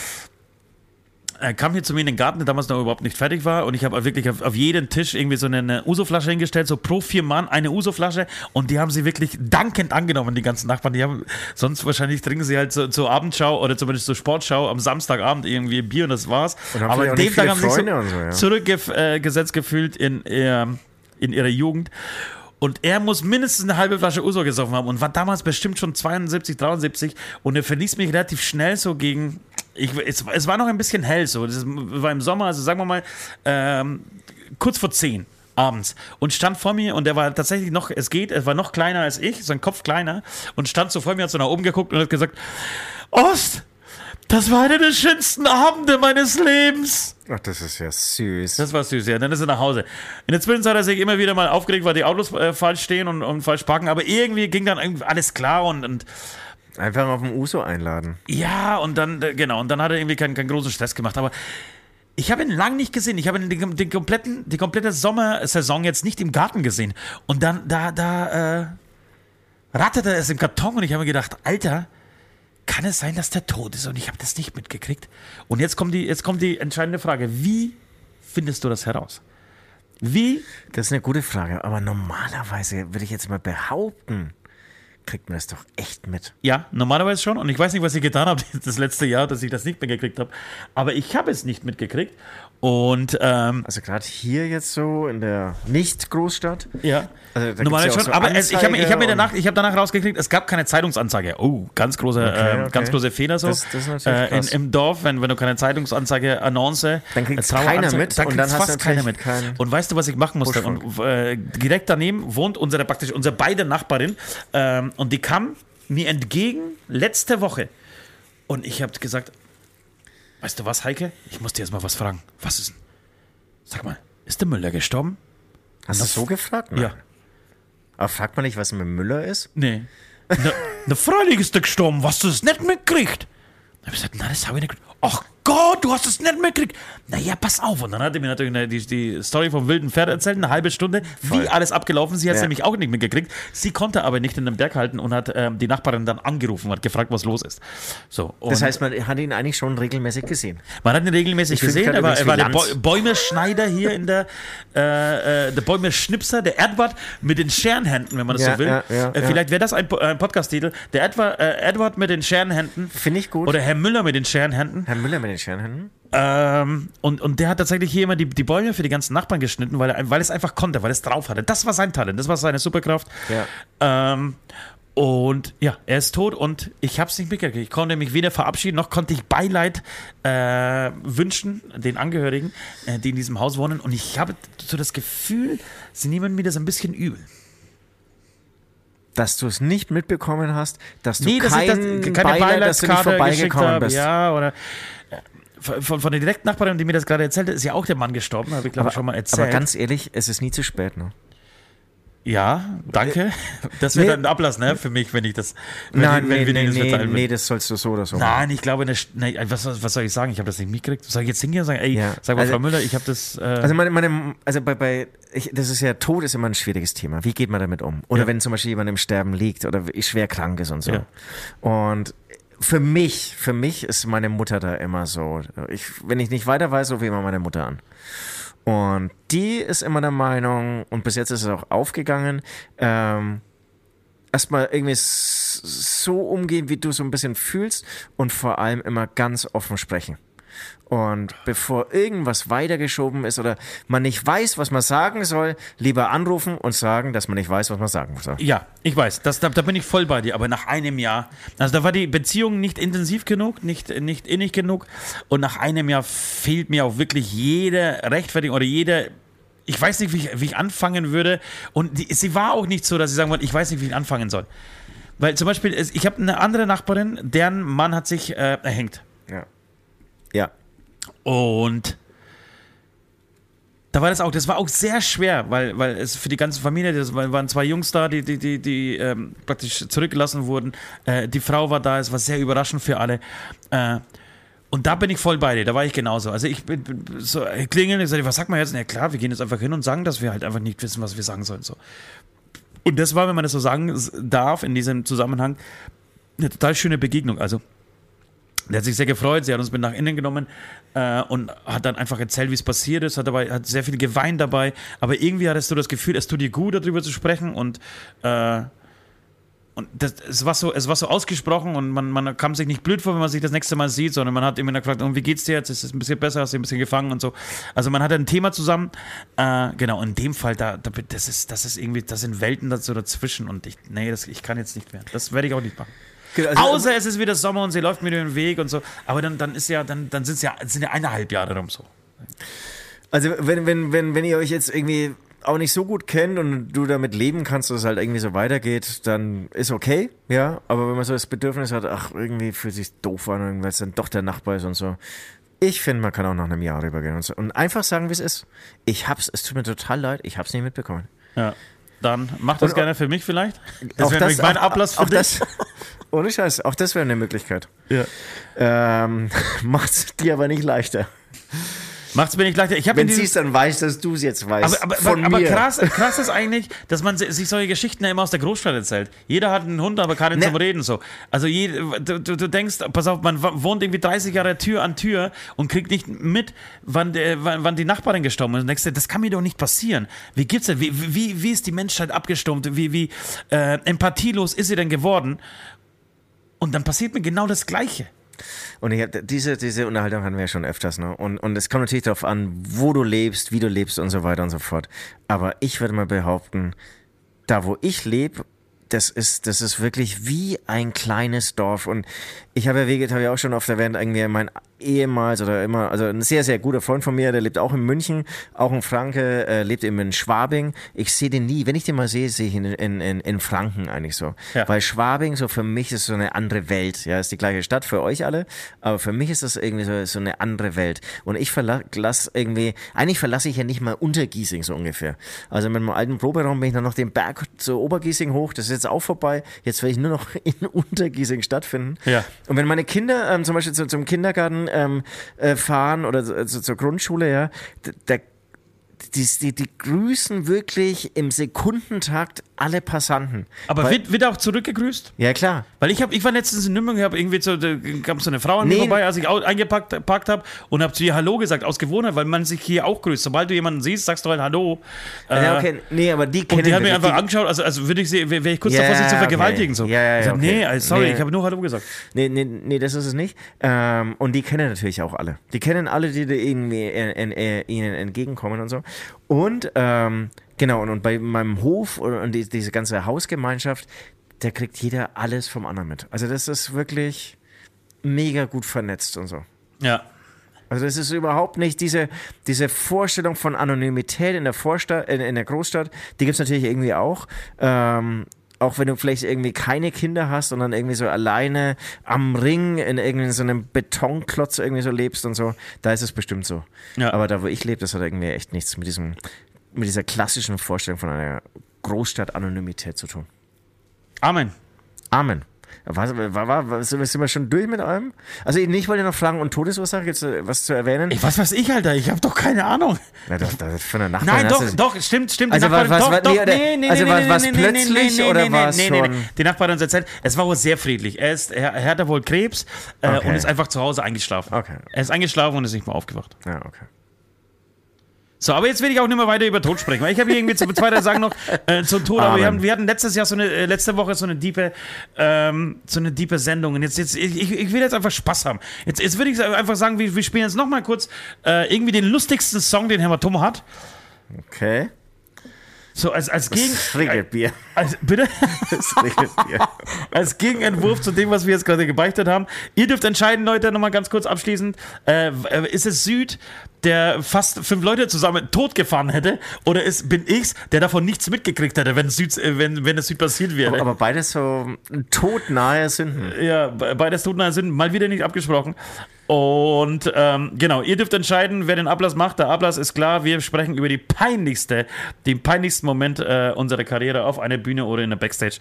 Er kam hier zu mir in den Garten, der damals noch überhaupt nicht fertig war. Und ich habe wirklich auf, auf jeden Tisch irgendwie so eine, Uso-Flasche hingestellt, so pro vier Mann eine Uso-Flasche. Und die haben sie wirklich dankend angenommen, die ganzen Nachbarn. Die haben, sonst wahrscheinlich trinken sie halt so, zur Abendschau oder zumindest zur Sportschau am Samstagabend irgendwie Bier und das war's. Und Aber an dem Tag haben sie sich so, so ja. zurückgesetzt gefühlt in, ihr, in ihrer Jugend. Und er muss mindestens eine halbe Flasche Uso gesoffen haben und war damals bestimmt schon 72, 73 und er verließ mich relativ schnell so gegen. Ich, es, es war noch ein bisschen hell so. Das war im Sommer, also sagen wir mal ähm, kurz vor 10 abends und stand vor mir und er war tatsächlich noch, es geht, er war noch kleiner als ich, sein Kopf kleiner und stand so vor mir, hat so nach oben geguckt und hat gesagt, Ost, das war einer der schönsten Abende meines Lebens. Ach, das ist ja süß. Das war süß, ja. Dann ist er nach Hause. In der Zwischenzeit hat er sich immer wieder mal aufgeregt, weil die Autos äh, falsch stehen und, und falsch parken. Aber irgendwie ging dann irgendwie alles klar und, und Einfach auf dem Uso einladen. ja, und dann, äh, genau, und dann hat er irgendwie keinen, keinen großen Stress gemacht. Aber ich habe ihn lang nicht gesehen. Ich habe ihn den, den kompletten, die komplette Sommersaison jetzt nicht im Garten gesehen. Und dann, da, da, äh, ratterte es im Karton und ich habe mir gedacht, Alter, kann es sein, dass der tot ist? Und ich habe das nicht mitgekriegt. Und jetzt kommt die, jetzt kommt die entscheidende Frage. Wie findest du das heraus? Wie Das ist eine gute Frage, aber normalerweise würde ich jetzt mal behaupten, kriegt man das doch echt mit. Ja, normalerweise schon. Und ich weiß nicht, was ich getan habe das letzte Jahr, dass ich das nicht mitgekriegt habe. Aber ich habe es nicht mitgekriegt. Und ähm, Also gerade hier jetzt so in der Nicht-Großstadt. ja, Also normalerweise ja schon. so aber es, ich habe hab mir danach, ich danach rausgekriegt, es gab keine Zeitungsanzeige. Oh, ganz großer, Okay, ähm, okay. ganz großer Fehler so. Das- das ist natürlich äh, in. Im Dorf, wenn, wenn du keine Zeitungsanzeige, Annonce, Dann kriegt's äh, keiner mit dann und dann fast keiner mit. Und weißt du, was ich machen musste? Und äh, direkt daneben wohnt unsere praktisch unsere beide Nachbarin ähm, und die kam mir entgegen letzte Woche und ich habe gesagt, weißt du was, Heike? Ich muss dir jetzt mal was fragen. Was ist denn? Sag mal, ist der Müller gestorben? Hast du so gefragt? Nein. Ja. Aber fragt man nicht, was mit Müller ist? Nee. Na, na freilich ist der gestorben, was du das nicht mitkriegt. Da hab ich gesagt, na, das habe ich nicht. Ach Gott, du hast es nicht mitgekriegt. Naja, pass auf. Und dann hat er mir natürlich die, die Story vom wilden Pferd erzählt, eine halbe Stunde, wie alles abgelaufen. Sie hat es Ja. nämlich auch nicht mitgekriegt. Sie konnte aber nicht in den Berg halten und hat ähm, die Nachbarin dann angerufen und hat gefragt, was los ist. So, Das heißt, man hat ihn eigentlich schon regelmäßig gesehen. man hat ihn regelmäßig Ich gesehen. gerade Er war, er der Bäumeschneider hier in der, äh, äh, der Bäumeschnipser, der Edward mit den Scherenhänden, wenn man das Ja, so will. ja, äh, vielleicht wäre das ein, ein Podcast-Titel. Der Edward, äh, Edward mit den Scherenhänden. Finde ich gut. Oder Herr Müller mit den Scherenhänden. Herr Müller mit den Scherenhänden. Ähm, und, und der hat tatsächlich hier immer die, die Bäume für die ganzen Nachbarn geschnitten, weil er weil es einfach konnte, weil es drauf hatte. Das war sein Talent, das war seine Superkraft. Ja. Ähm, und ja, er ist tot und ich habe es nicht mitgekriegt. Ich konnte mich weder verabschieden, noch konnte ich Beileid äh, wünschen den Angehörigen, äh, die in diesem Haus wohnen. Und ich habe so das Gefühl, sie nehmen mir das ein bisschen übel. Dass du es nicht mitbekommen hast, dass du Nee, dass kein ich das, keine Beileid, dass du nicht vorbeigekommen bist. Ja, oder von, von der Direktnachbarin, die mir das gerade erzählte, ist ja auch der Mann gestorben, habe ich glaube ich schon mal erzählt. aber ganz ehrlich, es ist nie zu spät. Ne? Ja, danke. Das wird Nee. ein Ablass, ne, für mich, wenn ich das, wenn, Nein, ich, wenn nee, wir nee, das nee, nee, das sollst du so oder so. Nein, ich glaube, was, was was soll ich sagen? Ich habe das nicht mitgekriegt. Soll ich jetzt hingehen und sagen, ey, Ja. sag mal, Also- Frau Müller, ich habe das. Äh, Also meine, meine, also bei, bei ich, das ist ja Tod ist immer ein schwieriges Thema. Wie geht man damit um? Oder Ja. wenn zum Beispiel jemand im Sterben liegt oder schwer krank ist und so. Ja. Und für mich, für mich ist meine Mutter da immer so. Ich, wenn ich nicht weiter weiß, rufe ich immer meine Mutter an. Und die ist immer der Meinung, und bis jetzt ist es auch aufgegangen, ähm, erstmal irgendwie so umgehen, wie du so ein bisschen fühlst und vor allem immer ganz offen sprechen. Und bevor irgendwas weitergeschoben ist oder man nicht weiß, was man sagen soll, lieber anrufen und sagen, dass man nicht weiß, was man sagen soll. ja, ich weiß, das, da, da bin ich voll bei dir, aber nach einem Jahr, also da war die Beziehung nicht intensiv genug, nicht, nicht innig genug und nach einem Jahr fehlt mir auch wirklich jede Rechtfertigung oder jede, ich weiß nicht, wie ich, wie ich anfangen würde und die, sie war auch nicht so, dass sie sagen wollte, ich weiß nicht, wie ich anfangen soll. Weil zum Beispiel, ich habe eine andere Nachbarin, deren Mann hat sich äh, erhängt. Ja. Ja. Und da war das auch, das war auch sehr schwer, weil, weil es für die ganze Familie, das waren zwei Jungs da, die, die, die, die ähm, praktisch zurückgelassen wurden. Äh, die Frau war da, es war sehr überraschend für alle. Äh, und da bin ich voll bei dir, da war ich genauso. Also ich bin, so äh, klingeln, ich sage, was sagt man jetzt? Na klar, wir gehen jetzt einfach hin und sagen, dass wir halt einfach nicht wissen, was wir sagen sollen. So. Und das war, wenn man das so sagen darf, in diesem Zusammenhang, eine total schöne Begegnung. Also der hat sich sehr gefreut, sie hat uns mit nach innen genommen äh, und hat dann einfach erzählt, wie es passiert ist, hat dabei hat sehr viel geweint dabei, aber irgendwie hattest du das Gefühl, es tut dir gut, darüber zu sprechen und äh, und das, es, war so, es war so ausgesprochen und man, man kam sich nicht blöd vor, wenn man sich das nächste Mal sieht, sondern man hat immer gefragt, und wie geht's dir jetzt? Ist es ein bisschen besser? Hast du ein bisschen gefangen und so? Also man hatte ein Thema zusammen. Äh, genau, in dem Fall, da, da, das, ist, das ist irgendwie, das sind Welten dazu dazwischen und ich, nee, das, ich kann jetzt nicht mehr. Das werde ich auch nicht machen. Also, Außer es ist wieder Sommer und sie läuft mir den Weg und so. Aber dann, dann ist ja, dann, dann sind's ja, sind ja eineinhalb Jahre rum so. Also wenn, wenn, wenn, wenn ihr euch jetzt irgendwie auch nicht so gut kennt und du damit leben kannst, dass es halt irgendwie so weitergeht, dann ist okay, ja. Aber wenn man so das Bedürfnis hat, ach, irgendwie fühlt sich doof an, weil es dann doch der Nachbar ist und so. Ich finde, man kann auch nach einem Jahr rübergehen und so. Und einfach sagen, wie es ist. Ich hab's, es tut mir total leid, ich hab's nicht mitbekommen. Ja. Dann mach das Und- gerne für mich vielleicht. Das wäre nämlich mein Ablass für dich. Das, ohne Scheiß, auch das wäre eine Möglichkeit. Ja. Ähm, macht's dir aber nicht leichter. Macht's mir nicht leichter. Ich Wenn sie es dann weiß, dass du es jetzt weißt. aber, aber, aber krass, krass ist eigentlich, dass man si- sich solche Geschichten ja immer aus der Großstadt erzählt. Jeder hat einen Hund, aber keinen Ne. zum Reden. So. Also je, du, du, du denkst, pass auf, man wohnt irgendwie 30 Jahre Tür an Tür und kriegt nicht mit, wann, der, wann, wann die Nachbarin gestorben ist. Und denkst dir, das kann mir doch nicht passieren. Wie gibt's denn? Wie, wie, wie ist die Menschheit abgestumpft? Wie, wie äh, empathielos ist sie denn geworden? Und dann passiert mir genau das Gleiche. Und ich diese, diese Unterhaltung hatten wir ja schon öfters. Ne? Und, und es kommt natürlich darauf an, wo du lebst, wie du lebst und so weiter und so fort. Aber ich würde mal behaupten, da wo ich lebe, das ist, das ist wirklich wie ein kleines Dorf. Und ich habe ja, wie gesagt, habe ja auch schon oft erwähnt, irgendwie mein ehemals oder immer, also ein sehr, sehr guter Freund von mir, der lebt auch in München, auch ein Franke, äh, lebt eben in Schwabing. Ich sehe den nie. Wenn ich den mal sehe, sehe ich ihn in, in, in Franken eigentlich so. Ja. Weil Schwabing so für mich ist so eine andere Welt. Ja, ist die gleiche Stadt für euch alle, aber für mich ist das irgendwie so, so eine andere Welt. Und ich verlasse irgendwie, eigentlich verlasse ich ja nicht mal Untergiesing so ungefähr. Also mit meinem alten Proberaum bin ich dann noch den Berg zu Obergiesing hoch, das ist jetzt auch vorbei. Jetzt werde ich nur noch in Untergiesing stattfinden. Ja. Und wenn meine Kinder ähm, zum Beispiel zu, zum Kindergarten ähm, äh, fahren oder so- also zur Grundschule, ja, da die, die, die grüßen wirklich im Sekundentakt alle Passanten. Aber Weil- wird, wird auch zurückgegrüßt? ja, klar. Weil ich, hab, ich war letztens in Nürnberg, hab irgendwie so, da kam so eine Frau an mir Nee. vorbei, als ich eingepackt gepackt habe und habe zu ihr Hallo gesagt, aus Gewohnheit, weil man sich hier auch grüßt. Sobald du jemanden siehst, sagst du halt Hallo. Äh, ja, okay. Nee, aber die kennen Und die hat mir wirklich- einfach die- angeschaut, also, also würde ich sie, wäre ich kurz Ja, davor, sie zu okay. vergewaltigen. So. Ja, ja, ja, ich sag, okay. Nee, sorry, Nee. ich habe nur Hallo gesagt. Nee, nee, nee, das ist es nicht. Ähm, und die kennen natürlich auch alle. Die kennen alle, die, die irgendwie in, in, in, ihnen entgegenkommen und so. Und ähm, genau, und, und bei meinem Hof und, und die, diese ganze Hausgemeinschaft, da kriegt jeder alles vom anderen mit. Also das ist wirklich mega gut vernetzt und so. Ja. Also das ist überhaupt nicht diese, diese Vorstellung von Anonymität in der Vorstadt, in, in der Großstadt, die gibt es natürlich irgendwie auch. Ähm, auch wenn du vielleicht irgendwie keine Kinder hast, sondern irgendwie so alleine am Ring in irgendwie so einem Betonklotz irgendwie so lebst und so, da ist es bestimmt so. Ja. Aber da, wo ich lebe, das hat irgendwie echt nichts mit diesem, mit dieser klassischen Vorstellung von einer Großstadt-Anonymität zu tun. Amen. Amen. Was, war, war, war, sind wir- schon durch mit allem? Also ich wollte noch fragen, und Todesursache, gibt es was zu erwähnen? Ich, was weiß ich, Alter? Ich habe doch keine Ahnung. Na, doch, das von der Nachbarin Nein, doch, doch, stimmt, stimmt. Also was- was- doch, nee, doch, oder- nee, nee, also nee, was- nee, was nee, nee, plötzlich nee, nee, oder nee, nee, nee, nee. schon- Die Nachbarin hat uns erzählt, es war wohl sehr friedlich. Er, ist, er, er hatte wohl Krebs äh, Okay. und ist einfach zu Hause eingeschlafen. Okay. Er ist eingeschlafen und ist nicht mehr aufgewacht. Ja, okay. So, aber jetzt will ich auch nicht mehr weiter über Tod sprechen, weil ich habe hier irgendwie zu zwei drei Sachen noch äh, zum Tod, aber wir, Amen. haben, wir hatten letztes Jahr so eine, äh, letzte Woche so eine diepe, ähm, so eine diepe Sendung und jetzt, jetzt ich, ich will jetzt einfach Spaß haben. Jetzt, jetzt würde ich einfach sagen, wir, wir spielen jetzt noch mal kurz äh, irgendwie den lustigsten Song, den Hämatom hat. Okay. So als, als Gegen... Das Regelbier. Als, bitte? Das Regelbier. Als Gegenentwurf zu dem, was wir jetzt gerade gebeichtet haben. Ihr dürft entscheiden, Leute, nochmal ganz kurz abschließend. Äh, äh, ist es Süd, der fast fünf Leute zusammen totgefahren hätte? Oder ist, bin ich's, der davon nichts mitgekriegt hätte, wenn Süd, äh, wenn, wenn es Süd passiert wäre? Aber beides so todnahe Sünden. ja, be- beides Toten sind mal wieder nicht abgesprochen. Und ähm, genau, ihr dürft entscheiden, wer den Ablass macht. Der Ablass ist klar. Wir sprechen über die peinlichste, den peinlichsten Moment äh, unserer Karriere auf einer Bühne oder in der Backstage.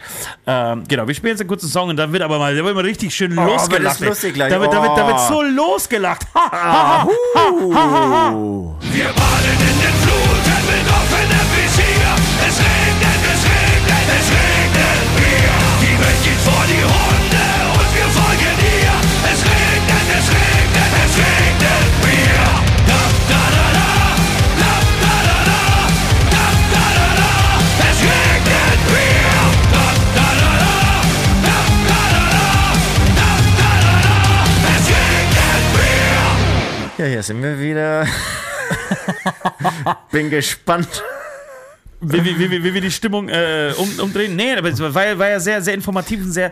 Ähm, genau, wir spielen jetzt einen kurzen Song und dann wird aber mal, da wird mal richtig schön Oh, losgelacht. das ist lustig gleich. Da wird, da, wird, da wird Oh. so losgelacht. Ha, ha, ha, ha, ha, ha, ha. Wir baden in den Fluten mit offenem hier sind wir wieder. Bin gespannt. Wie, wie, wie, wie, wir die Stimmung äh, um, umdrehen. Nee, aber es war, ja- war ja sehr, sehr informativ und sehr,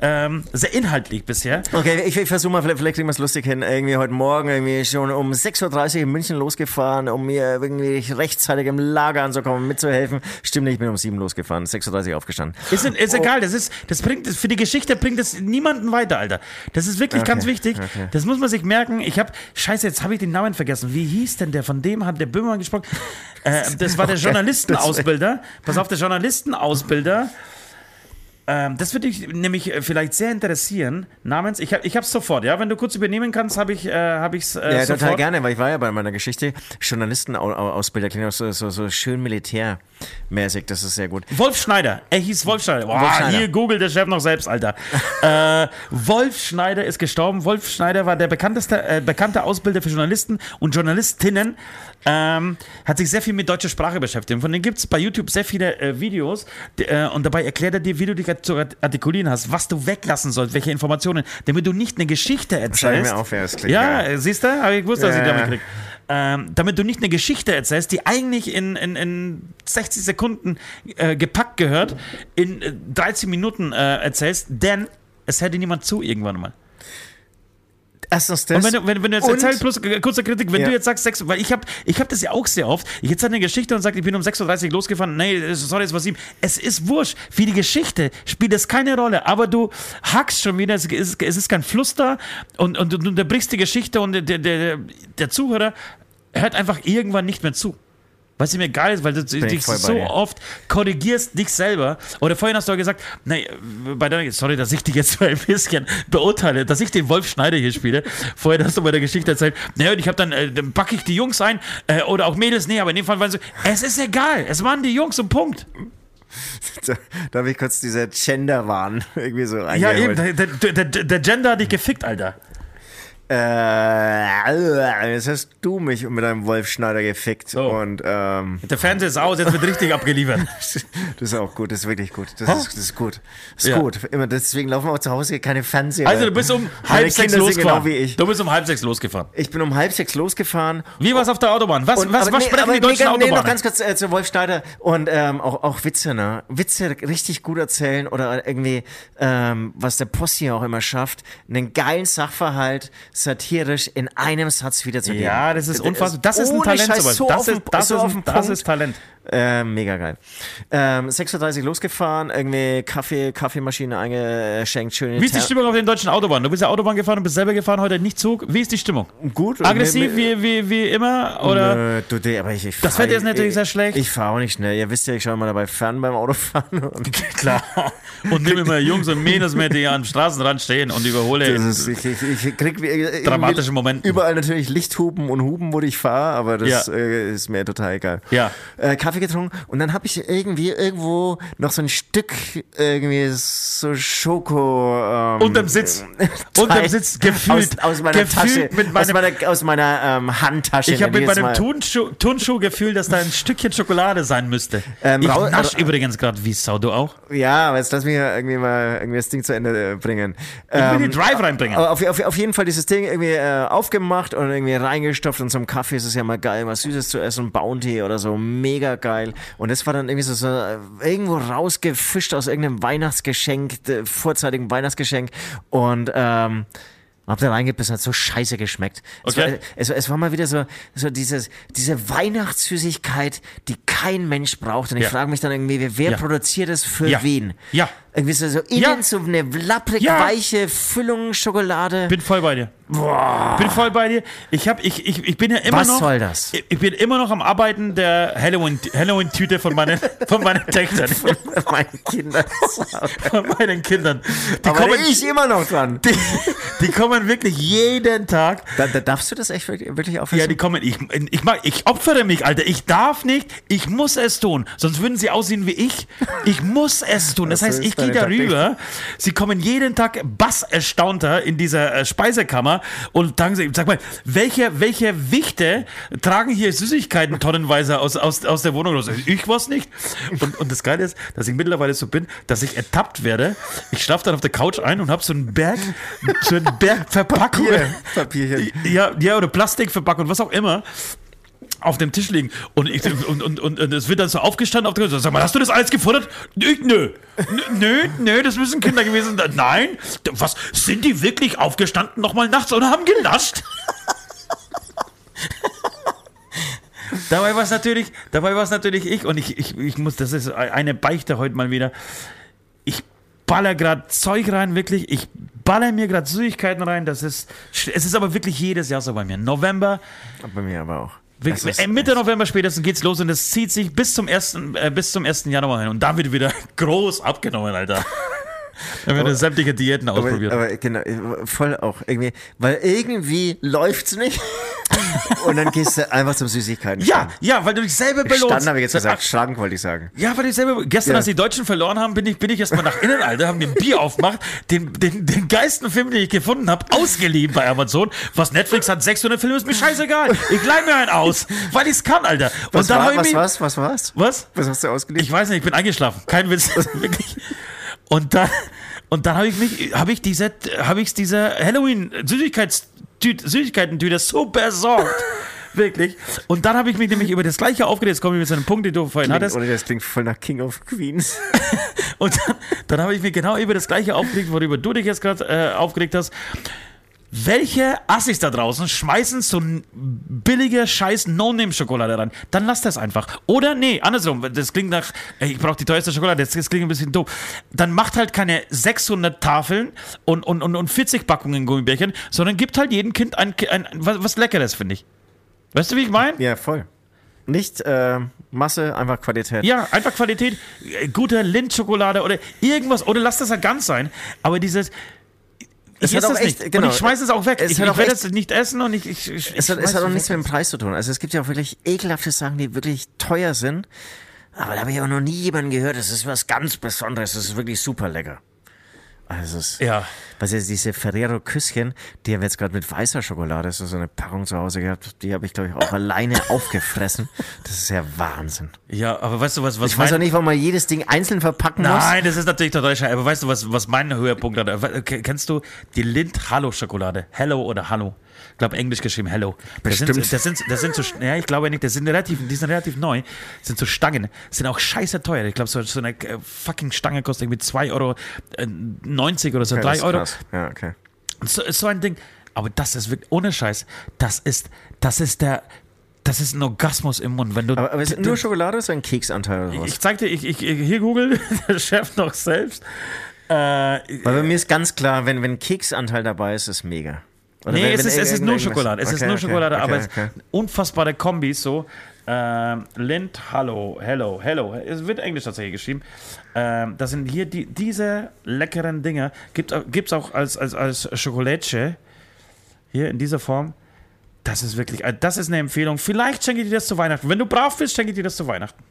ähm, sehr inhaltlich bisher. Okay, ich, ich versuche mal, vielleicht, vielleicht kriegen wir es lustig hin. Irgendwie heute Morgen irgendwie schon um 6.30 Uhr in München losgefahren, um mir irgendwie rechtzeitig im Lager anzukommen, mitzuhelfen. Stimmt nicht, ich bin um 7 losgefahren, 6.30 Uhr aufgestanden. Ist, ist egal, das ist, das bringt, für die Geschichte bringt es niemanden weiter, Alter. Das ist wirklich Okay, ganz wichtig. okay. Das muss man sich merken. Ich habe, scheiße, jetzt habe ich den Namen vergessen. Wie hieß denn der? Von dem hat der Böhmermann gesprochen. Äh, das war der Okay, Journalistenausbilder. Pass auf, der Journalistenausbilder. Ähm, das würde dich nämlich äh, vielleicht sehr interessieren. Namens, ich habe, ich sofort. Ja, wenn du kurz übernehmen kannst, habe ich, äh, habe ich's äh, Ja, sofort. total gerne, weil ich war ja bei meiner Geschichte. Journalistenausbilder klingt auch so, so, so schön militärmäßig, das ist sehr gut. Wolf Schneider. Er hieß Wolf Schneider. Boah, Wolf Schneider. Hier googelt der Chef noch selbst, Alter. äh, Wolf Schneider ist gestorben. Wolf Schneider war der bekannteste, äh, bekannte Ausbilder für Journalisten und Journalistinnen. Ähm, hat sich sehr viel mit deutscher Sprache beschäftigt. Und von denen gibt es bei YouTube sehr viele äh, Videos. Die, äh, und dabei erklärt er dir, wie du dich zu artikulieren hast, was du weglassen sollst, welche Informationen, damit du nicht eine Geschichte erzählst. mir auf, ja, das klingt Ja, äh, siehst du? Habe ich gewusst, dass Ja, ich damit ja. krieg. Ähm, damit du nicht eine Geschichte erzählst, die eigentlich in, in, in 60 Sekunden äh, gepackt gehört, in äh, 13 Minuten äh, erzählst, denn es hätte niemand zu irgendwann mal. Erstens das. Und wenn du, wenn, wenn du jetzt erzählst, plus äh, kurze Kritik, wenn Ja. du jetzt sagst, sechs, weil ich habe ich hab das ja auch sehr oft, ich erzähle eine Geschichte und sage, ich bin um 6.30 Uhr losgefahren, nee, sorry, es war sieben. Es ist wurscht, für die Geschichte spielt es keine Rolle, aber du hackst schon wieder, es ist, es ist kein Fluss da und, und, du unterbrichst die Geschichte und der, der, der Zuhörer hört einfach irgendwann nicht mehr zu. Was mir geil ist, weil du ich dich so oft korrigierst dich selber. Oder vorhin hast du ja gesagt, nee, bei deiner, sorry, dass ich dich jetzt mal ein bisschen beurteile, dass ich den Wolf Schneider hier spiele. Vorhin hast du bei der Geschichte erzählt, naja, und ich habe dann, äh, dann backe ich die Jungs ein äh, oder auch Mädels, nee, aber in dem Fall waren sie, es ist egal, es waren die Jungs und Punkt. Da, da habe ich kurz dieser Gender-Wahn irgendwie so Ja, eben, der, der, der, der Gender hat dich gefickt, Alter. Äh, jetzt hast du mich mit einem Wolfschneider gefickt. So. Und ähm, Der Fernseher ist aus, jetzt wird richtig abgeliefert. das ist auch gut, das ist wirklich gut. Das, ist, das ist gut. Das ist Ja. gut. Immer, deswegen laufen auch zu Hause hier keine Fernseher. Also du bist um halb sechs losgefahren. Genau. Du bist um halb sechs losgefahren. Ich bin um halb sechs losgefahren. Wie war es auf der Autobahn? Was, Und- was, was nee, sprechen die deutschen nee, nee, Autobahnen? noch ganz kurz äh, zu Wolf Schneider und ähm, auch, auch Witze, ne? Witze richtig gut erzählen oder irgendwie, ähm, was der Post hier auch immer schafft, einen geilen Sachverhalt satirisch in einem Satz wiederzugeben. ja, das ist unfassbar. Das ist ein Talent, Scheiß, so Das ist, das so ist, ein, den das ist Talent. Äh, mega geil. Ähm, 6.30 Uhr losgefahren, irgendwie Kaffee, Kaffeemaschine eingeschenkt, schön in Wie ist die Ter- Stimmung auf den deutschen Autobahnen? Du bist ja Autobahn gefahren und bist selber gefahren, heute nicht Zug. Wie ist die Stimmung? Gut. Aggressiv Mir- mir- wie, wie, wie immer? Oder? Äh, du, aber ich, ich Das Wetter ist natürlich ich, sehr schlecht. Ich fahre auch nicht schnell. Ihr wisst ja, ich schaue mal dabei fern beim Autofahren. Und Klar. Und nimm immer Jungs und Mädels mit, die am Straßenrand stehen und überhole. das ist, ich, ich, ich krieg wie- irgendwie Dramatische Momente. Überall natürlich Lichthupen und Hupen, wo ich fahre, aber das Ja. äh, ist mir total egal. Ja. Äh, Kaffee getrunken und dann habe ich irgendwie irgendwo noch so ein Stück irgendwie so Schoko. Ähm, Unterm Sitz. Unterm Sitz, gefühlt. Aus, aus meiner gefühlt Tasche. mit aus meinem, meiner, aus meiner ähm, Handtasche. ich habe mit meinem Mal. Turnschuh, Turnschuh-Gefühl, dass da ein Stückchen Schokolade sein müsste. Ähm, ich nasch übrigens gerade wie Sau, du auch? Ja, aber jetzt lass mich irgendwie mal irgendwie das Ding zu Ende äh, bringen. Ich will Ähm, den Drive reinbringen. auf, auf, auf jeden Fall dieses Ding irgendwie äh, aufgemacht und irgendwie reingestopft und zum Kaffee ist es ja mal geil, was Süßes zu essen, Bounty oder so, mega geil. Und das war dann irgendwie so, so äh, irgendwo rausgefischt aus irgendeinem Weihnachtsgeschenk, äh, vorzeitigen Weihnachtsgeschenk und ähm, hab da reingebissen, hat so scheiße geschmeckt. Es, Okay. war, es, es war mal wieder so, so dieses, diese Weihnachtssüßigkeit, die kein Mensch braucht. Und ich Ja. frage mich dann irgendwie, wer, Ja. produziert es für Ja. wen? Ja. Irgendwie so, so Ja. so eine lapprig Ja. weiche Füllung Schokolade. Bin voll bei dir. Bin voll bei dir. Ich, hab, ich, ich, ich bin ja immer Was noch. soll das? Ich, ich bin immer noch am Arbeiten der Halloween- Halloween-Tüte von meinen, von meinen Töchtern. Meine Kinder. Von meinen Kindern. Die Aber kommen, ich immer noch dran. die, die kommen wirklich jeden Tag. Da, da darfst du das echt wirklich, aufessen? Ja, die kommen. Ich, ich, mag, ich opfere mich, Alter. Ich darf nicht. Ich muss es tun. Sonst würden sie aussehen wie ich. Ich muss es tun. Das, Das heißt, ich Taktik. darüber. Sie kommen jeden Tag basserstaunter in dieser äh, Speisekammer und sagen sie, sag mal, welche, welche Wichte tragen hier Süßigkeiten tonnenweise aus, aus, aus der Wohnung raus? Ich was nicht. Und, und das Geile ist, dass ich mittlerweile so bin, dass ich ertappt werde. Ich schlafe dann auf der Couch ein und habe so einen Berg, so einen Berg Verpackungen. Papierchen. Ja, ja, oder Plastikverpackung, was auch immer auf dem Tisch liegen und, ich, und, und, und, und es wird dann so aufgestanden auf der Sag mal, hast du das alles gefuttert? Ich, nö. Nö, nö, das müssen Kinder gewesen sein. Nein. Was? Sind die wirklich aufgestanden nochmal nachts und haben genascht? dabei war es natürlich, dabei war es natürlich ich und ich, ich, ich muss, das ist eine Beichte heute mal wieder. Ich baller gerade Zeug rein, wirklich. Ich baller mir gerade Süßigkeiten rein. Das ist, es ist aber wirklich jedes Jahr so bei mir. November, Bei mir aber auch. Ist- äh, Mitte November spätestens geht's los und es zieht sich bis zum 1. Äh, bis zum 1. Januar hin. Und da wird wieder groß abgenommen, Alter. Da werden sämtliche Diäten aber, ausprobiert. aber genau, voll auch irgendwie, weil irgendwie läuft's nicht und dann gehst du einfach zum Süßigkeiten. ja, ja, weil du dich selber belohnst. Stand habe ich jetzt Sag, gesagt, Schrank wollte ich sagen. Ja, weil ich selber, gestern, Ja. als die Deutschen verloren haben, bin ich, bin ich erstmal nach innen, Alter, haben mir ein Bier aufgemacht, den, den, den geilsten Film, den ich gefunden habe, ausgeliehen bei Amazon. Was Netflix hat, 600 Filme, ist mir scheißegal. Ich leih mir einen aus, weil ich's kann, Alter. Und Was dann war, ich was mich- war's, was war's? Was? Was hast du ausgelegt? Ich weiß nicht, ich bin eingeschlafen. Kein Witz. Wirklich. Und dann, und dann habe ich mich, habe ich diese, habe ich diese Halloween Süßigkeiten-Tüte so besorgt. Wirklich. Und dann habe ich mich nämlich über das Gleiche aufgeregt. Jetzt komme ich mit so einem Punkt, den du vorhin hattest. Oder das klingt voll nach King of Queens. Und dann, dann habe ich mich genau über das Gleiche aufgeregt, worüber du dich jetzt gerade äh, aufgeregt hast. Welche Assis da draußen schmeißen so billige scheiß No-Name-Schokolade rein? Dann lass das einfach. Oder nee, andersrum. Das klingt nach, ey, ich brauche die teuerste Schokolade, das, das klingt ein bisschen doof. Dann macht halt keine 600 Tafeln und, und, und, und 40 Packungen Gummibärchen, sondern gibt halt jedem Kind ein, ein, was, was Leckeres, finde ich. Weißt du, wie ich meine? Ja, voll. Nicht äh, Masse, einfach Qualität. Ja, einfach Qualität, äh, gute Lindschokolade oder irgendwas, oder lass das ja ganz sein, aber dieses. Es Ich hat auch echt- nicht. genau. Und ich schmeiß es auch weg. Es ich werde es nicht essen und ich. ich, ich Es hat, es hat auch nichts mit dem Preis zu tun. Also es gibt ja auch wirklich ekelhafte Sachen, die wirklich teuer sind. Aber da habe ich auch noch nie jemanden gehört, das ist was ganz Besonderes, das ist wirklich super lecker. Also es Ja. Was ist diese Ferrero Küsschen, die haben wir jetzt gerade mit weißer Schokolade, so so eine Packung zu Hause gehabt, die habe ich glaube ich auch alleine aufgefressen. Das ist ja Wahnsinn. Ja, aber weißt du was, was Ich weiß mein- auch nicht, warum man jedes Ding einzeln verpacken muss. Nein, das ist natürlich total scheiße. Aber weißt du, was, was mein Höhepunkt hat? Ke- Kennst du die Lind Hallo Schokolade? Hello oder Hallo? Ich glaube, englisch geschrieben Hello. Das Bestimmt. Sind, das sind, das sind so, ja, ich glaube nicht, das sind relativ, die sind relativ neu. Das sind so Stangen. Sind auch scheiße teuer. Ich glaube, so, so eine äh, fucking Stange kostet irgendwie 2,90 Euro äh, 90 oder so, Ja, 3 das ist Euro. krass. Ja, okay. So, so ein Ding. Aber das ist wirklich, ohne Scheiß, das ist, das ist der, das ist ein Orgasmus im Mund. Wenn du, Aber, aber ist nur Schokolade oder ist ein Keksanteil oder was? ich zeig dir, ich, ich, ich hier google, der Chef noch selbst. Äh, Weil bei mir ist ganz klar, wenn, wenn Keksanteil dabei ist, ist mega. Oder Nee, wenn- es wenn ist, es ist nur Schokolade. Es ist Okay, nur okay, Schokolade, okay, aber es okay. unfassbare Kombis so. Ähm, Lind, Hallo, Hello, Hello. Es wird Englisch tatsächlich geschrieben. Ähm, das sind hier die, diese leckeren Dinger. Gibt es auch als, als, als Schokolade. Hier in dieser Form. Das ist wirklich, äh, das ist eine Empfehlung. Vielleicht schenke ich dir das zu Weihnachten. Wenn du brav bist, schenke ich dir das zu Weihnachten.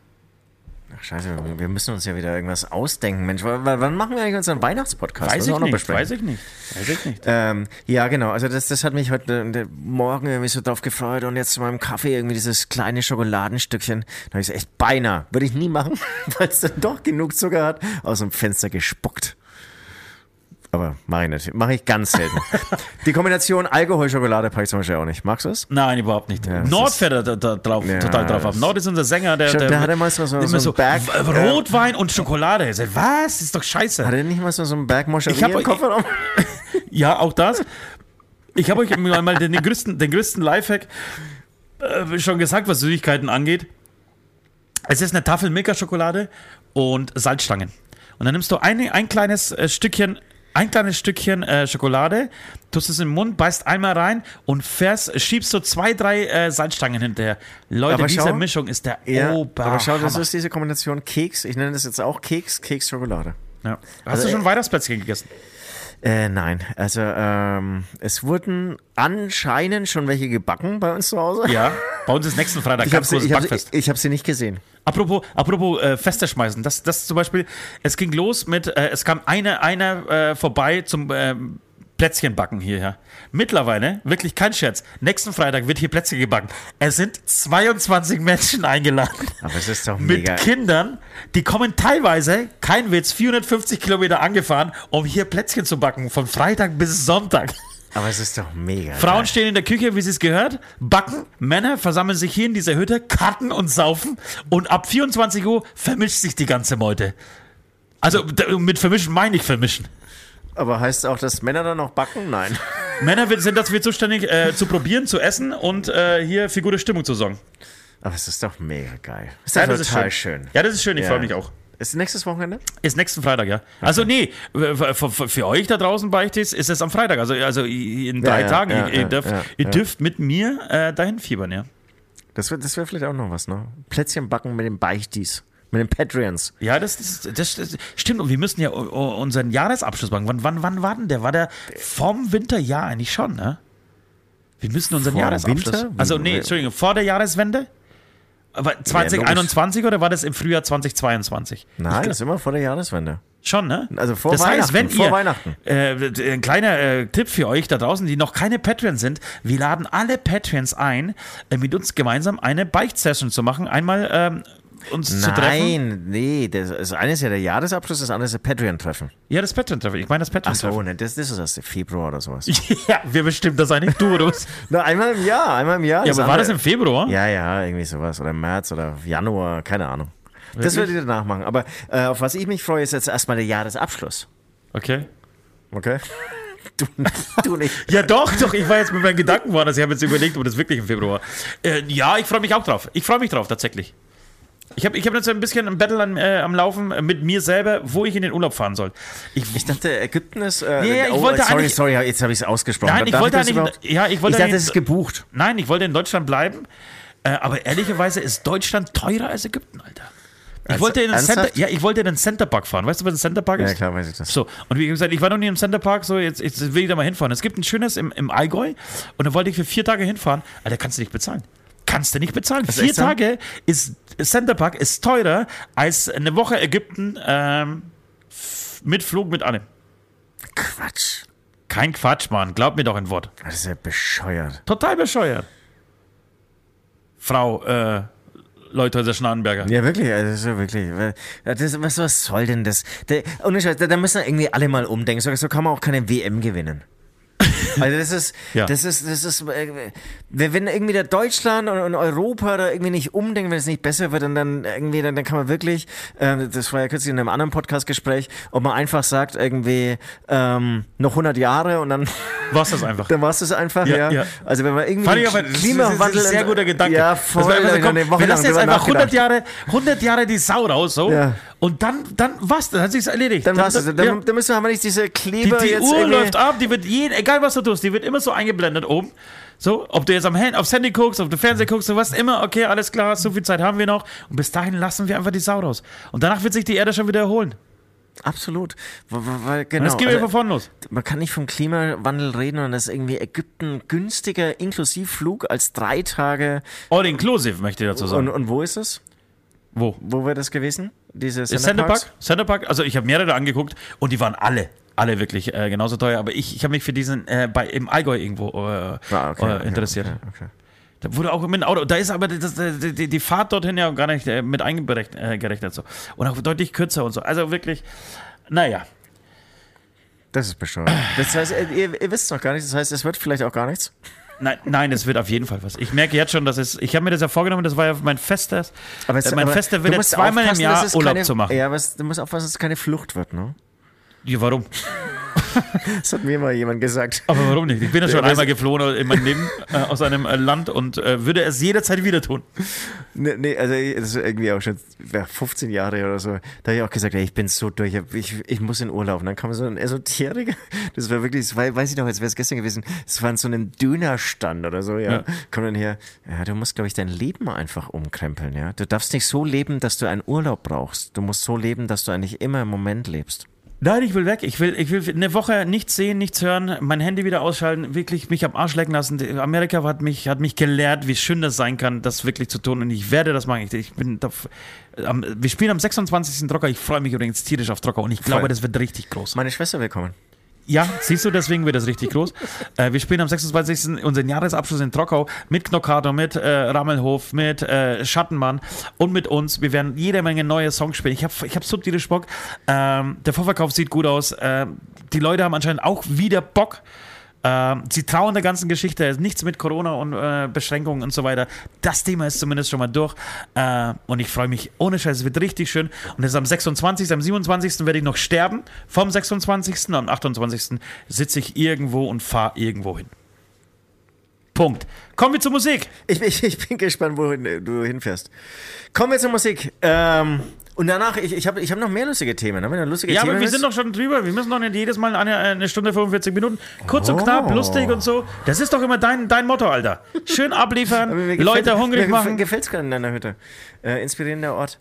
Scheiße, wir- müssen uns ja wieder irgendwas ausdenken, Mensch. Wann machen wir eigentlich unseren Weihnachtspodcast? Weiß ich nicht, weiß ich nicht. Weiß ich nicht. Ähm, ja, genau. Also das, das hat mich heute äh, Morgen irgendwie so drauf gefreut und jetzt zu meinem Kaffee irgendwie dieses kleine Schokoladenstückchen. Da habe ich so echt beinahe, würde ich nie machen, weil es dann doch genug Zucker hat, aus dem Fenster gespuckt. Aber mache ich nicht. Mache ich ganz selten. Die Kombination Alkohol-Schokolade packe ich zum Beispiel auch nicht. Magst du es? Nein, überhaupt nicht. Ja, Nord fährt da, da drauf, Ja, total drauf ab. Nord ist unser Sänger, der, Stimmt, der, der hat immer so- so- immer so einen Berg, Rotwein und Schokolade. Was? Das ist doch scheiße. Hat er nicht mal so, so einen Berg Moscherie Ich hab im Kofferraum? Ja, auch das. Ich habe euch mal mal den, den größten, den größten Lifehack äh, schon gesagt, was Süßigkeiten angeht. Es ist eine Tafel Milka-Schokolade und Salzstangen. Und dann nimmst du eine, ein kleines äh, Stückchen, ein kleines Stückchen äh, Schokolade, tust es im Mund, beißt einmal rein und fährst, schiebst so zwei, drei äh, Salzstangen hinterher. Leute, Aber diese schau- Mischung ist der Ja, Ober. aber schau, das ist diese Kombination Keks. Ich nenne das jetzt auch Keks, Keks, Schokolade. ja. Hast Also, du schon äh, Weihnachtsplätzchen gegessen? Äh, nein, also ähm, es wurden anscheinend schon welche gebacken bei uns zu Hause. Ja. Bei uns ist nächsten Freitag Ich habe ganz sie, großes ich hab, Backfest. sie- ich hab sie nicht gesehen. Apropos, apropos äh, Feste schmeißen, das, das zum Beispiel, es ging los mit, äh, es kam eine, eine äh, vorbei zum ähm, Plätzchen backen hierher. Mittlerweile, wirklich kein Scherz, nächsten Freitag wird hier Plätzchen gebacken. Es sind 22 Menschen eingeladen. Aber es ist doch Mit mega. Kindern, die kommen teilweise, kein Witz, 450 Kilometer angefahren, um hier Plätzchen zu backen, von Freitag bis Sonntag. Aber es ist doch mega. Frauen geil. stehen in der Küche, wie sie es gehört, backen, Männer versammeln sich hier in dieser Hütte, karten und saufen und ab 24 Uhr vermischt sich die ganze Meute. Also mit vermischen meine ich vermischen. Aber heißt auch, dass Männer dann noch backen? Nein. Männer sind dafür zuständig, äh, zu probieren, zu essen und äh, hier für gute Stimmung zu sorgen. Aber es ist doch mega geil. Ist Ja, ja, das ist total schön. schön. Ja, das ist schön, ich Ja. freue mich auch. Ist nächstes Wochenende? Ist nächsten Freitag, ja. Also nee, für, für, für euch da draußen bei ist es am Freitag, also, also in drei ja, Tagen. ja, ihr, ihr, dürft, ihr dürft mit mir äh, dahin fiebern, ja. Das wäre das wär vielleicht auch noch was, ne? Plätzchen backen mit den Beichtis. Mit den Patreons. Ja, das, das, das, das stimmt. Und wir müssen ja unseren Jahresabschluss machen. Wann, wann, wann war denn der? War der vom Winterjahr eigentlich schon, ne? Wir müssen unseren Vor Jahresabschluss. Winter? Also, nee, Entschuldigung, vor der Jahreswende? Aber 2021 oder war das im Frühjahr 2022? Nein, das ist immer vor der Jahreswende. Schon, ne? Also vor das heißt, Weihnachten, wenn vor ihr, Weihnachten. Äh, ein kleiner äh, Tipp für euch da draußen, die noch keine Patreons sind. Wir laden alle Patreons ein, äh, mit uns gemeinsam eine Beicht-Session zu machen. Einmal ähm, uns zu treffen. Nein, nee, das, das eine ist ja der Jahresabschluss, das andere ist der Patreon-Treffen. Ja, das Patreon-Treffen. Ich meine das Ach Patreon-Treffen. so, ne, das, das ist erst Februar oder sowas. Ja, wir bestimmen das eigentlich du oder uns. Na, einmal im Jahr, einmal im Jahr. Ja, aber war das andere- im Februar? Ja, ja, irgendwie sowas. Oder März oder Januar, keine Ahnung. Das Wirklich? werdet ihr danach machen. Aber äh, auf was ich mich freue, ist jetzt erstmal der Jahresabschluss. Okay. Okay? Du, du nicht. Ja, doch, doch. Ich war jetzt mit meinen Gedanken woanders. Ich habe jetzt überlegt, ob das wirklich im Februar. Äh, ja, ich freue mich auch drauf. Ich freue mich drauf, tatsächlich. Ich habe ich hab jetzt ein bisschen ein Battle an, äh, am Laufen äh, mit mir selber, wo ich in den Urlaub fahren soll. Ich, Ich dachte, Ägypten ist. Äh, Nee, ja, ich oh, wollte sorry, eigentlich- sorry, jetzt habe ich es ausgesprochen. Nein, ich Darf wollte das eigentlich- ja, ich wollte Ich dachte, es ist gebucht. nein, ich wollte in Deutschland bleiben. Äh, aber ehrlicherweise ist Deutschland teurer als Ägypten, Alter. Ich wollte in den Center, ja, ich wollte in den Centerpark fahren. Weißt du, was ein Centerpark ist? Ja, klar, weiß ich das. So, und wie gesagt, ich war noch nie im Centerpark, so jetzt, jetzt will ich da mal hinfahren. Es gibt ein schönes im, im Allgäu und da wollte ich für vier Tage hinfahren. Alter, kannst du nicht bezahlen. Kannst du nicht bezahlen. ist vier echt so? Tage ist Centerpark ist teurer als eine Woche Ägypten ähm, mit Flug, mit allem. Quatsch. Kein Quatsch, Mann. Glaub mir doch ein Wort. Das ist ja bescheuert. Total bescheuert. Frau, äh, Leuthäuser Schnarrenberger. Ja, wirklich, also das wirklich. ja, Das, was, was soll denn das? Der, ohne Scheiß, da, da müssen irgendwie alle mal umdenken. So, so kann man auch keine WM gewinnen. Also das ist, Ja. das ist, das ist, äh, wenn irgendwie der Deutschland und, Europa da irgendwie nicht umdenken, wenn es nicht besser wird, dann, dann irgendwie, dann, dann kann man wirklich, äh, das war ja kürzlich in einem anderen Podcast-Gespräch, ob man einfach sagt irgendwie ähm, noch 100 Jahre und dann, Was das einfach? dann war es das einfach, Ja, ja, ja. Also wenn man irgendwie Fand ich aber, das ist, das ist ein sehr guter Gedanke. Ja, Das voll. war einfach so, da hab ich noch komm, wir lassen jetzt einfach 100 nachgedacht. Jahre, 100 Jahre die Sau raus, so. Ja. Und dann, dann was? Dann hat sich's erledigt. Dann war's es. Dann, ja. dann müssen wir nicht diese Die, Kleber die jetzt Uhr irgendwie... läuft ab, die wird jeden, egal was du tust, die wird immer so eingeblendet oben. So, ob du jetzt am Hand, aufs Handy guckst, auf den Fernseher guckst, du weißt immer, okay, alles klar, so viel Zeit haben wir noch. Und bis dahin lassen wir einfach die Sau raus. Und danach wird sich die Erde schon wieder erholen. Absolut. Weil, Und genau. das geht also, von vorne los. man kann nicht vom Klimawandel reden und das ist irgendwie Ägypten günstiger Inklusivflug als drei Tage. All inclusive, möchte ich dazu Und, sagen. und wo ist es? Wo? Wo wäre das gewesen? Diese Center? Park? Center Park? Also ich habe mehrere angeguckt und die waren alle, alle wirklich äh, genauso teuer. Aber ich, ich habe mich für diesen äh, bei, im Allgäu irgendwo äh, Ah, okay, äh, interessiert. Okay, okay. Da wurde auch mit dem Auto, da ist aber das, die, die, Fahrt dorthin ja gar nicht äh, mit eingerechnet äh, so. Und auch deutlich kürzer und so. Also wirklich, naja. Das ist bescheuert. Das heißt, ihr, ihr wisst es noch gar nicht. Das heißt, es wird vielleicht auch gar nichts. Nein, nein, es wird auf jeden Fall was. Ich merke jetzt schon, dass es, ich habe mir das ja vorgenommen, das war ja mein festes, Aber es, äh, mein aber fester du Wille, musst zweimal im Jahr Urlaub keine, zu machen. Ja, aber es, du musst aufpassen, dass es keine Flucht wird, ne? Ja, warum? Das hat mir mal jemand gesagt. Aber warum nicht? Ich bin ja schon Ja, einmal geflohen in meinem Leben äh, aus einem äh, Land und äh, würde es jederzeit wieder tun. Nee, nee, also ich- das ist irgendwie auch schon ja, 15 Jahre oder so. Da habe ich auch gesagt, ey, ich bin so durch, ich, ich muss in Urlaub. Und dann kam so ein Esoteriker, das war wirklich, das war, weiß ich noch, als wäre es gestern gewesen, das war in so einem Dönerstand oder so, ja. Ja. Kommt dann her, ja, du musst, glaube ich, dein Leben einfach umkrempeln, ja. Du darfst nicht so leben, dass du einen Urlaub brauchst. Du musst so leben, dass du eigentlich immer im Moment lebst. Nein, ich will weg. Ich will, ich will eine Woche nichts sehen, nichts hören, mein Handy wieder ausschalten, wirklich mich am Arsch lecken lassen. Amerika hat mich, hat mich gelehrt, wie schön das sein kann, das wirklich zu tun. Und ich werde das machen. Ich, ich bin da, am, wir spielen am 26. Trocker. Ich freue mich übrigens tierisch auf Trocker und ich glaube, Voll. das wird richtig groß. Meine Schwester willkommen. Ja, siehst du, deswegen wird das richtig groß. Äh, wir spielen am 26. unseren Jahresabschluss in Trockau mit Knockato, mit äh, Rammelhof, mit äh, Schattenmann und mit uns. Wir werden jede Menge neue Songs spielen. Ich habe ich hab so tierisch Bock. Ähm, der Vorverkauf sieht gut aus. Ähm, die Leute haben anscheinend auch wieder Bock. Ähm, sie trauen der ganzen Geschichte. Es Nichts mit Corona und äh, Beschränkungen und so weiter. Das Thema ist zumindest schon mal durch. Äh, und ich freue mich ohne Scheiß. Es wird richtig schön. Und ist am 26., am 27. werde ich noch sterben. Vom 26. und am 28. sitze ich irgendwo und fahre irgendwo hin. Punkt. Kommen wir zur Musik. Ich, ich, ich bin gespannt, wohin äh, du hinfährst. Kommen wir zur Musik. Ähm, und danach, ich, ich habe ich hab noch mehr lustige Themen. Haben wir noch lustige Ja, Themen? aber wir jetzt? sind doch schon drüber. Wir müssen doch nicht jedes Mal eine, eine Stunde 45 Minuten. Kurz und Oh. knapp, lustig und so. Das ist doch immer dein, dein Motto, Alter. Schön abliefern, mir gefällt- Leute hungrig mir machen. Gefällt es gerade in deiner Hütte. Äh, inspirierender Ort.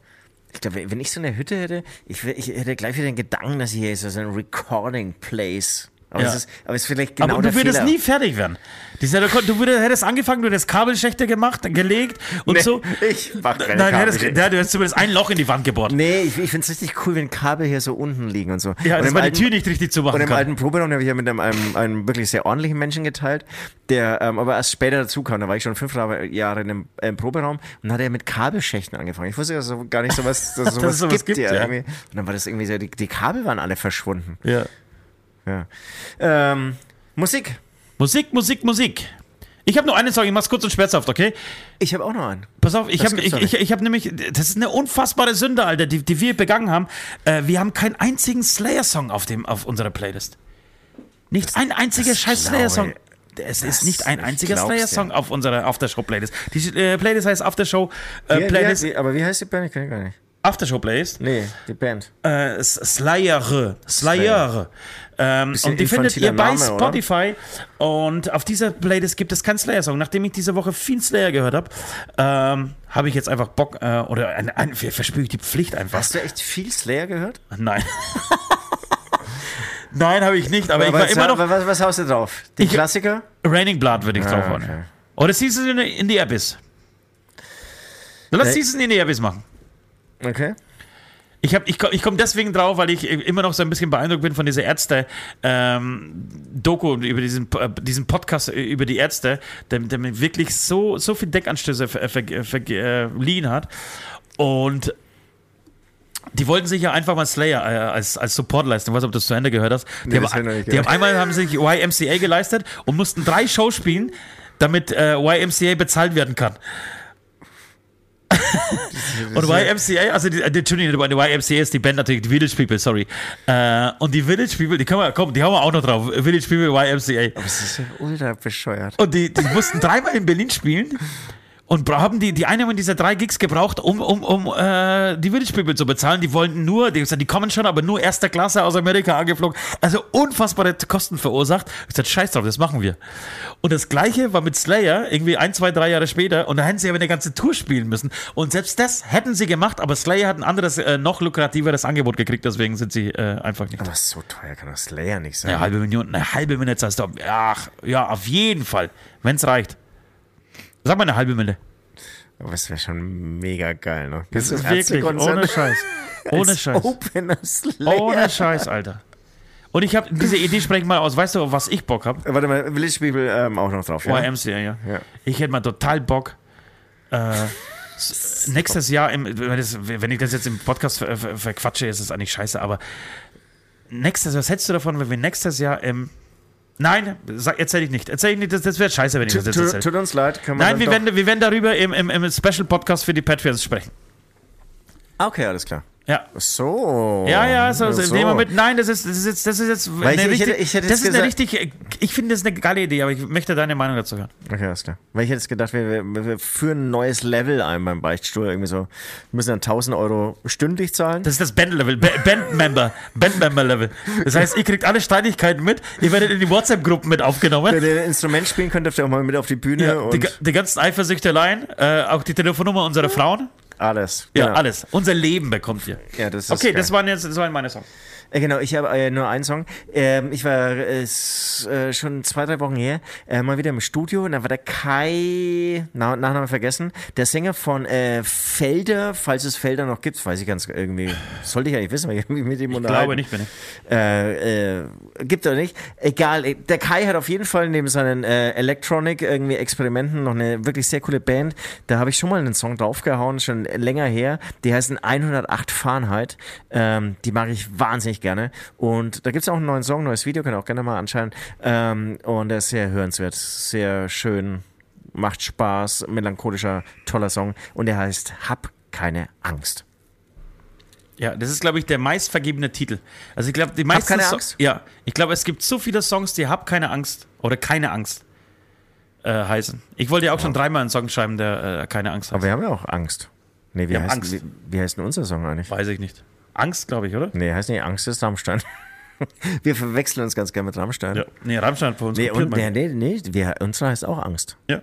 Ich glaube, wenn ich so eine Hütte hätte, ich, ich hätte gleich wieder den Gedanken, dass hier ist so ein Recording Place. Aber, Ja. es ist, aber es ist vielleicht genau aber du würdest Fehler. nie fertig werden. Dieser, du würdest, hättest angefangen, du hättest Kabelschächte gemacht, gelegt und Nee, so. Ich mach keine Nein, hättest, ja, du hättest zumindest ein Loch in die Wand gebohrt. Nee, ich, ich finde es richtig cool, wenn Kabel hier so unten liegen und so. Ja, und dass man die Tür nicht richtig zumachen Und im kann. alten Proberaum habe ich ja mit einem, einem, einem wirklich sehr ordentlichen Menschen geteilt, der ähm, aber erst später dazu kam. Da war ich schon fünf Jahre in einem ähm, Proberaum und dann hat er mit Kabelschächten angefangen. Ich wusste ja so gar nicht, sowas, dass es sowas, es sowas gibt. gibt, ja. Und dann war das irgendwie so, die, die Kabel waren alle verschwunden. Ja. Ja. Ähm, Musik. Musik, Musik, Musik. Ich habe nur eine Sorge, ich mach's kurz und schmerzhaft, okay? Ich habe auch noch einen. Pass auf, ich Das habe ich, ich, ich hab nämlich, das ist eine unfassbare Sünde, Alter, die, die wir begangen haben. Äh, wir haben keinen einzigen Slayer-Song auf, dem- auf unserer Playlist. Nicht ein einziger scheiß Slayer-Song. Es das- ist nicht ein einziger Slayer-Song dir. auf unserer Aftershow-Playlist. Die äh, Playlist heißt Aftershow äh, aber wie heißt die Band? Ich kenne gar nicht. Aftershow Playlist. Nee, die Band. Äh, S- Slayer. Slayer. Äh, Ähm, und die findet ihr bei Name, oder? Spotify. Und auf dieser Playlist gibt es keinen Slayer-Song. Nachdem ich diese Woche viel Slayer gehört habe, ähm, habe ich jetzt einfach Bock, äh, oder ein, ein, verspüre ich die Pflicht einfach. Hast du echt viel Slayer gehört? Nein. Nein, habe ich nicht, aber ich war immer noch. was, was haust du drauf? Die Ich- Klassiker? Raining Blood würde ich drauf hauen. okay. Oder Season in, in the Abyss. Lass Nee. Season in the Abyss machen. Okay. Ich, hab- ich, komm- komme deswegen drauf, weil ich immer noch so ein bisschen beeindruckt bin von dieser Ärzte-Doku über diesen, äh, diesen Podcast über die Ärzte, der, der mir wirklich so, so viel Deckanstöße ver, ver, ver, verliehen hat. Und die wollten sich ja einfach mal Slayer äh, als, als Support leisten. Ich weiß nicht, ob du das zu Ende gehört hast. Die, Nee, haben, die haben einmal haben sich YMCA geleistet und mussten drei Shows spielen, damit äh, YMCA bezahlt werden kann. Und YMCA, also die, Entschuldigung, die YMCA ist die Band natürlich, die Village People, sorry. Äh, und die Village People, die können wir, komm, die haben wir auch noch drauf. Village People, YMCA. Das ist ja ultra bescheuert. Und die, die mussten dreimal in Berlin spielen und haben die, die eine von dieser drei Gigs gebraucht, um, um, um äh, die Village People zu bezahlen. Die wollten nur, die, haben gesagt, die kommen schon, aber nur erster Klasse aus Amerika angeflogen. Also unfassbare Kosten verursacht. Ich gesagt, scheiß drauf, das machen wir. Und das gleiche war mit Slayer, irgendwie ein, zwei, drei Jahre später. Und da hätten sie aber eine ganze Tour spielen müssen. Und selbst das hätten sie gemacht, aber Slayer hat ein anderes, äh, noch lukrativeres Angebot gekriegt, deswegen sind sie äh, einfach nicht. Aber so teuer kann das Slayer nicht sein. Eine halbe Million, eine halbe Million zahlst du. Ach, ja, auf jeden Fall. Wenn es reicht. Sag mal eine halbe Million. Aber das wäre schon mega geil, ne? Das ist wirklich, ohne Scheiß. Ohne Scheiß. Ohne Scheiß, Alter. Und ich habe diese Idee, sprech mal aus. Weißt du, auf was ich Bock habe? Warte mal, Village People ähm, auch noch drauf, ja? YMCA, ja. Ja. Ich hätte mal total Bock. Äh, nächstes Jahr, im, wenn, das, wenn ich das jetzt im Podcast ver, ver, verquatsche, ist es eigentlich scheiße, aber nächstes, was hättest du davon, wenn wir nächstes Jahr im. Nein, sag, erzähl ich nicht. Erzähl ich nicht, das, das wäre scheiße, wenn ich das jetzt tut, erzähle. tut uns leid, können wir Nein, wir werden, wir werden darüber im, im, im Special Podcast für die Patreons sprechen. Okay, alles klar. Ja. So. Ja, ja, so, so. nehmen wir mit. Nein, das ist, das ist jetzt, das ist jetzt Weil eine ich- ich hätte- richtig, ich hätte das ist eine gesagt- richtig, ich finde das ist eine geile Idee, aber ich möchte deine Meinung dazu hören. Okay, alles klar. Weil ich hätte jetzt gedacht, wir, wir, wir führen ein neues Level ein beim Beichtstuhl. Irgendwie so. Wir müssen dann 1000 Euro stündlich zahlen. Das ist das Band-Level, Ba- Band-Member, Band-Member-Level. Das heißt, ihr kriegt alle Streitigkeiten mit, ihr werdet in die WhatsApp-Gruppen mit aufgenommen. der Instrument spielen könnte, dürft ihr auch mal mit auf die Bühne Ja, die, die ganzen Eifersüchteleien, äh, auch die Telefonnummer unserer Frauen. Alles. Ja, Genau. alles. Unser Leben bekommt ihr. Ja, das ist Okay, geil. das waren jetzt das waren meine Songs. Äh, Genau, ich habe äh, nur einen Song. Ähm, ich war äh, äh, schon zwei, drei Wochen her äh, mal wieder im Studio und da war der Kai, Na Nachname vergessen, der Sänger von Felder, falls es Felder noch gibt, weiß ich ganz irgendwie, sollte ich eigentlich wissen, weil ich mit ihm Ich unterhalten. glaube nicht, bin ich. Äh, äh, gibt er nicht. Egal, der Kai hat auf jeden Fall neben seinen Electronic irgendwie Experimenten noch eine wirklich sehr coole Band. Da habe ich schon mal einen Song draufgehauen, schon länger her. Die heißen 108 Fahrenheit. Ähm, die mag ich wahnsinnig gerne. Und da gibt es auch einen neuen Song, neues Video, könnt ihr auch gerne mal anschauen. Ähm, und der ist sehr hörenswert, sehr schön, macht Spaß, melancholischer, toller Song. Und der heißt Hab keine Angst. Ja, das ist, glaube ich, der meistvergebene Titel. Also ich glaube, die meisten keine So- Angst? Ja, ich glaube, es gibt so viele Songs, die Hab keine Angst oder keine Angst äh, heißen. Ich wollte ja auch schon dreimal einen Song schreiben, der äh, keine Angst Aber heißt. wir haben ja auch Angst. Nee, wie, Wir haben heißt, Angst. Wie, wie heißt denn unser Song eigentlich? Weiß ich nicht. Angst, glaube ich, oder? Nee, heißt nicht Angst ist Rammstein. Wir verwechseln uns ganz gerne mit Rammstein. Ja. Nee, Rammstein vor uns Nee, und, nee, nee, nee, wir, unsere heißt auch Angst. Ja.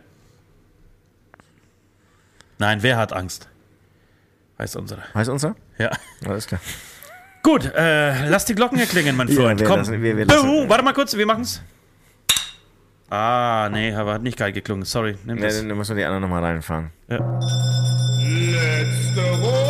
Nein, wer hat Angst? Heißt unsere. Heißt unsere? Ja. Alles klar. Gut, äh, lass die Glocken erklingen, mein Ja, Freund. wir Komm. lassen- wir- wir Buh, lassen- warte mal kurz, wir machen's. Ah, nee, aber hat nicht geil geklungen. Sorry, nimm Nee, das. dann müssen wir die anderen nochmal reinfahren. Ja. Letzte Runde.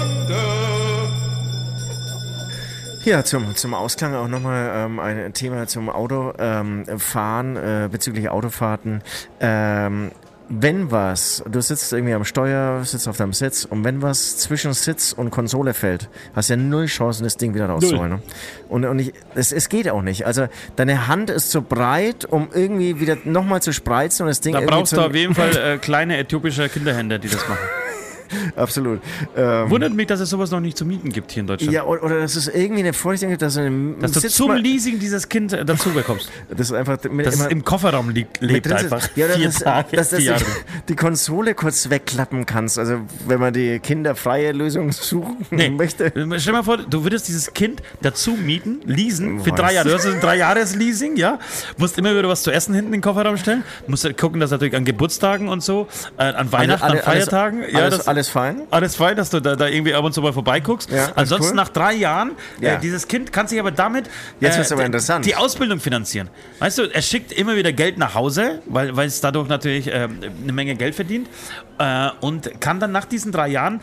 Ja, zum, zum Ausklang auch nochmal ähm, ein Thema zum Autofahren, ähm, Fahren, äh, bezüglich Autofahrten. Ähm, wenn was, du sitzt irgendwie am Steuer, sitzt auf deinem Sitz und wenn was zwischen Sitz und Konsole fällt, hast du ja null Chancen, das Ding wieder rauszuholen. Ne? Und, und ich, es, es geht auch nicht. Also deine Hand ist zu breit, um irgendwie wieder nochmal zu spreizen und das Ding Da brauchst du auf jeden Fall äh, kleine äthiopische Kinderhände, die das machen. absolut. Ähm, Wundert mich, dass es sowas noch nicht zu mieten gibt hier in Deutschland. ja, oder, oder dass es irgendwie eine Vorrichtung gibt, dass du, einen Dass du zum Leasing dieses Kind äh, dazu bekommst. das ist einfach mit, Dass es immer- im Kofferraum liegt, lebt einfach. Ja, vier dass, Tage, dass, dass vier du Jahre. die Konsole kurz wegklappen kannst. Also wenn man die kinderfreie Lösung suchen Nee. möchte. Stell dir mal vor, du würdest dieses Kind dazu mieten, leasen, für Was? drei Jahre. Du hast ein Drei-Jahres-Leasing, ja. Musst immer wieder was zu essen hinten in den Kofferraum stellen. Musst gucken, dass natürlich an Geburtstagen und so, äh, an Weihnachten, alle- an Feiertagen. Alles, ja, alles, das, alles fein? alles fein, dass du da, da irgendwie ab und zu mal vorbeiguckst. Ja, Ansonsten cool. nach drei Jahren, Ja. äh, dieses Kind kann sich aber damit äh, aber die Ausbildung finanzieren. Weißt du, er schickt immer wieder Geld nach Hause, weil, weil es dadurch natürlich ähm, eine Menge Geld verdient äh, und kann dann nach diesen drei Jahren,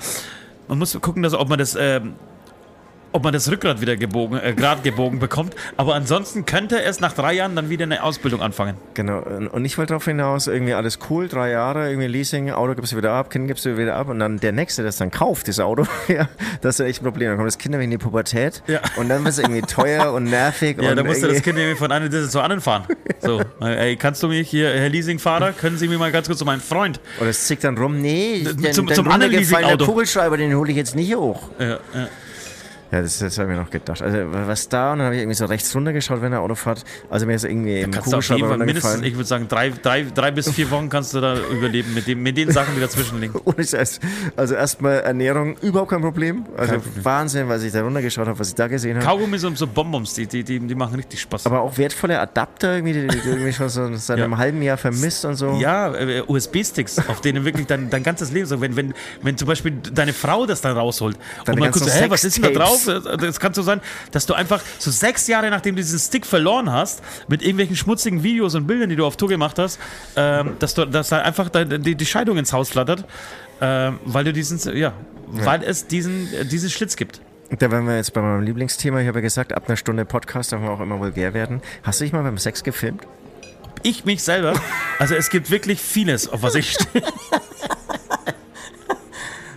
man muss gucken, dass, ob man das ähm, ob man das Rückgrat wieder gebogen, äh, grad gebogen bekommt. Aber ansonsten könnte es nach drei Jahren dann wieder eine Ausbildung anfangen. Genau. Und ich wollte darauf hinaus, irgendwie alles cool, drei Jahre, irgendwie Leasing, Auto gibst du wieder ab, Kind gibst du wieder ab und dann der Nächste, das dann kauft, dieses Auto, ja, das ist echt ein Problem. Dann kommt das Kind nämlich in die Pubertät Ja. und dann wird es irgendwie teuer und nervig. Ja, und da musst du das irgendwie- Kind nämlich von einer Disse zur anderen fahren. So, äh, ey, kannst du mich hier, Herr Leasingfahrer, können Sie mir mal ganz kurz zu meinem Freund? Und es zickt dann rum, nee, den, zum- den zum anderen Leasingauto. Kugelschreiber, den hole ich jetzt nicht hoch. Ja, ja. Ja, das, das habe ich mir noch gedacht. Also was da, und dann habe ich irgendwie so rechts runtergeschaut, wenn er Auto fährt. Also mir ist irgendwie im auf jeden Kugelschreiber runtergefallen. ich würde sagen, drei, drei, drei bis vier Wochen kannst du da überleben mit, dem, mit den Sachen, die dazwischen liegen. Ohne Scheiß. Also erstmal Ernährung, überhaupt kein Problem. Also Kein Problem. Wahnsinn, was ich da runtergeschaut habe, was ich da gesehen habe. Kaugummis und so Bonbons, die, die, die, die machen richtig Spaß. Aber auch wertvolle Adapter, irgendwie, die die du irgendwie schon so seit Ja. einem halben Jahr vermisst und so. Ja, äh, USB-Sticks, auf denen wirklich dein, dein ganzes Leben, so wenn, wenn, wenn zum Beispiel deine Frau das dann rausholt Deine und man guckt, so, hä, was ist denn da drauf? Sextapes. Das kann so sein, dass du einfach so sechs Jahre nachdem du diesen Stick verloren hast, mit irgendwelchen schmutzigen Videos und Bildern, die du auf Tour gemacht hast, ähm, dass, du, dass da einfach die, die Scheidung ins Haus flattert, ähm, weil du diesen, ja, weil es diesen, äh, diesen Schlitz gibt. Da wären wir jetzt bei meinem Lieblingsthema. Ich habe ja gesagt, ab einer Stunde Podcast darf man auch immer vulgär werden. Hast du dich mal beim Sex gefilmt? Ich mich selber, also es gibt wirklich vieles, auf was ich stehe.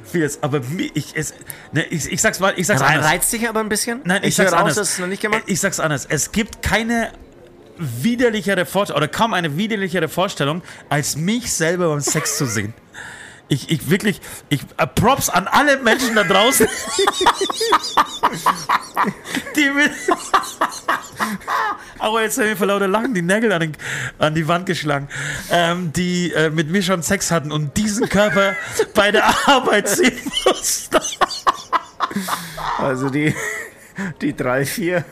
vieles, aber ich, es, ne, ich, ich sag's mal, ich sag's anders. Reizt dich aber ein bisschen? Nein, ich, ich sag's raus, anders. gemacht Ich sag's anders. Es gibt keine widerlichere Vorstellung oder kaum eine widerlichere Vorstellung, als mich selber beim Sex zu sehen. Ich, ich wirklich, ich äh, Props an alle Menschen da draußen, die mit, aber jetzt haben wir vor lauter Lachen die Nägel an, den, an die Wand geschlagen, ähm, die äh, mit mir schon Sex hatten und diesen Körper bei der Arbeit sehen mussten. Also die, die drei, vier,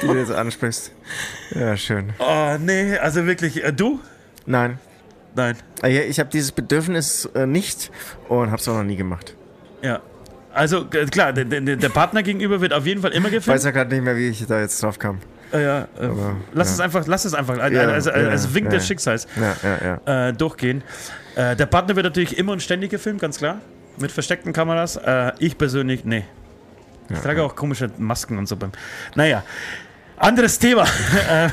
die du jetzt ansprichst. Ja, schön. Oh, nee, also wirklich, äh, du? Nein. Nein. Ah, Ich habe dieses Bedürfnis äh, nicht und habe es auch noch nie gemacht. Ja. Also klar, der, der, der Partner gegenüber wird auf jeden Fall immer Ich weiß gefilmt. ja gerade nicht mehr, wie ich da jetzt drauf kam. Äh, ja, äh, lass ja. es einfach, lass es einfach, also, Ja, also, also Wink ja. des Schicksals Ja, ja, ja. äh, durchgehen. Äh, der Partner wird natürlich immer und ständig gefilmt, ganz klar. Mit versteckten Kameras. Äh, ich persönlich, nee. Ich trage auch komische Masken und so beim. Naja, anderes Thema. äh,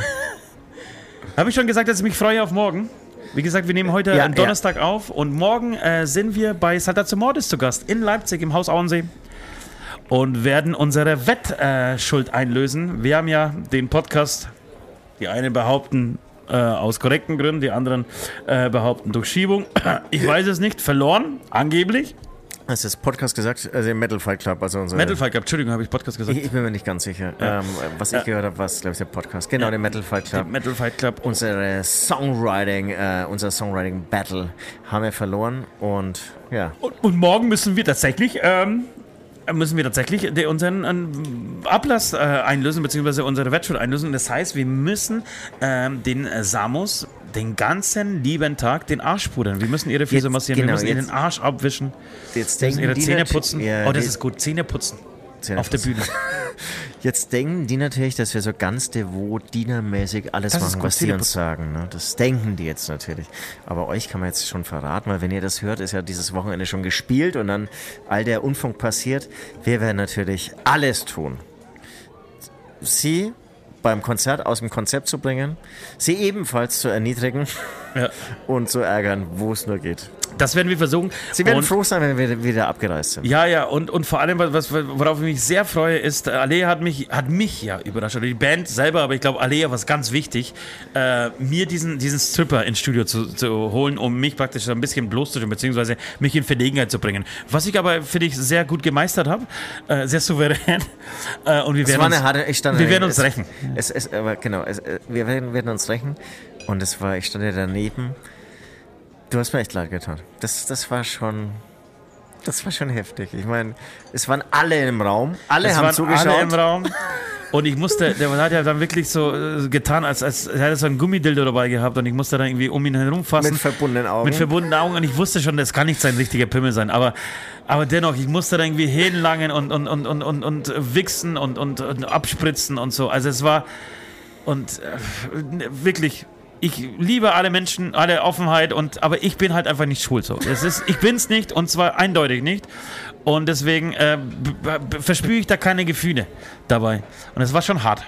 Habe ich schon gesagt, dass ich mich freue auf morgen? Wie gesagt, wir nehmen heute Ja, am Donnerstag auf und morgen äh, sind wir bei Saltatio Mortis zu Gast in Leipzig im Haus Auensee und werden unsere Wettschuld einlösen. Wir haben ja den Podcast, die einen behaupten äh, aus korrekten Gründen, die anderen äh, behaupten durch Schiebung. Ich weiß es nicht, verloren, angeblich. Hast du das Podcast gesagt? Also Metal Fight Club, also unser. Metal Fight Club, Entschuldigung, habe ich Podcast gesagt. Ich, ich bin mir nicht ganz sicher. Ja. Ähm, was ich Ja. gehört habe, war, glaube ich, der Podcast. Genau, Ja. der Metal Fight Club. Metal Fight Club. Unsere Songwriting, äh, unser Songwriting Battle haben wir verloren und ja. Und, und morgen müssen wir tatsächlich, ähm, müssen wir tatsächlich de- unseren ähm, Ablass äh, einlösen, beziehungsweise unsere Wettschuld einlösen. Das heißt, wir müssen ähm, den äh, Samus den ganzen lieben Tag den Arsch pudern. Wir müssen ihre Füße Jetzt- massieren, genau, wir müssen jetzt- den Arsch abwischen, Jetzt denken ihre die Zähne putzen. Ja, oh, das ist gut, Zähne putzen. Zähne Auf der. Bühne. Jetzt denken die natürlich, dass wir so ganz devot, dienermäßig alles Das machen, gut, was die uns sagen. Ne? Das denken die jetzt natürlich. Aber euch kann man jetzt schon verraten, weil wenn ihr das hört, ist ja dieses Wochenende schon gespielt und dann all der Unfunk passiert. Wir werden natürlich alles tun, sie beim Konzert aus dem Konzept zu bringen, sie ebenfalls zu erniedrigen Ja. und zu ärgern, wo es nur geht. Das werden wir versuchen. Sie werden Und- froh sein, wenn wir wieder abgereist sind. Ja, ja, und, und vor allem, was, worauf ich mich sehr freue, ist, äh, Alea hat mich, hat mich ja überrascht, oder die Band selber, aber ich glaube, Alea war ganz wichtig, äh, mir diesen, diesen Stripper ins Studio zu, zu holen, um mich praktisch so ein bisschen bloßzustellen, beziehungsweise mich in Verlegenheit zu bringen. Was ich aber, finde ich, sehr gut gemeistert habe, äh, sehr souverän. Äh, und wir Es werden war uns, eine harte, ich stand wir werden uns es, rächen. Es, es, aber genau, es, wir werden, werden uns rächen. Und es war, ich stand ja daneben. Du hast mir echt leid getan. Das, das war schon, das war schon heftig. Ich meine, es waren alle im Raum, alle Es haben waren zugeschaut. alle im Raum. Und ich musste, der hat ja dann wirklich so äh, getan, als, als er hätte so ein Gummidildo dabei gehabt und ich musste dann irgendwie um ihn herumfassen. mit verbundenen Augen. Mit verbundenen Augen und ich wusste schon, das kann nicht sein richtiger Pimmel sein, aber, aber dennoch, ich musste da irgendwie hinlangen und, und, und, und, und, und wichsen und, und, und abspritzen und so. Also es war, und äh, wirklich, ich liebe alle Menschen, alle Offenheit, und, aber ich bin halt einfach nicht schwul so. Es ist, ich bin's nicht und zwar eindeutig nicht. Und deswegen äh, verspüre ich da keine Gefühle dabei. Und es war schon hart.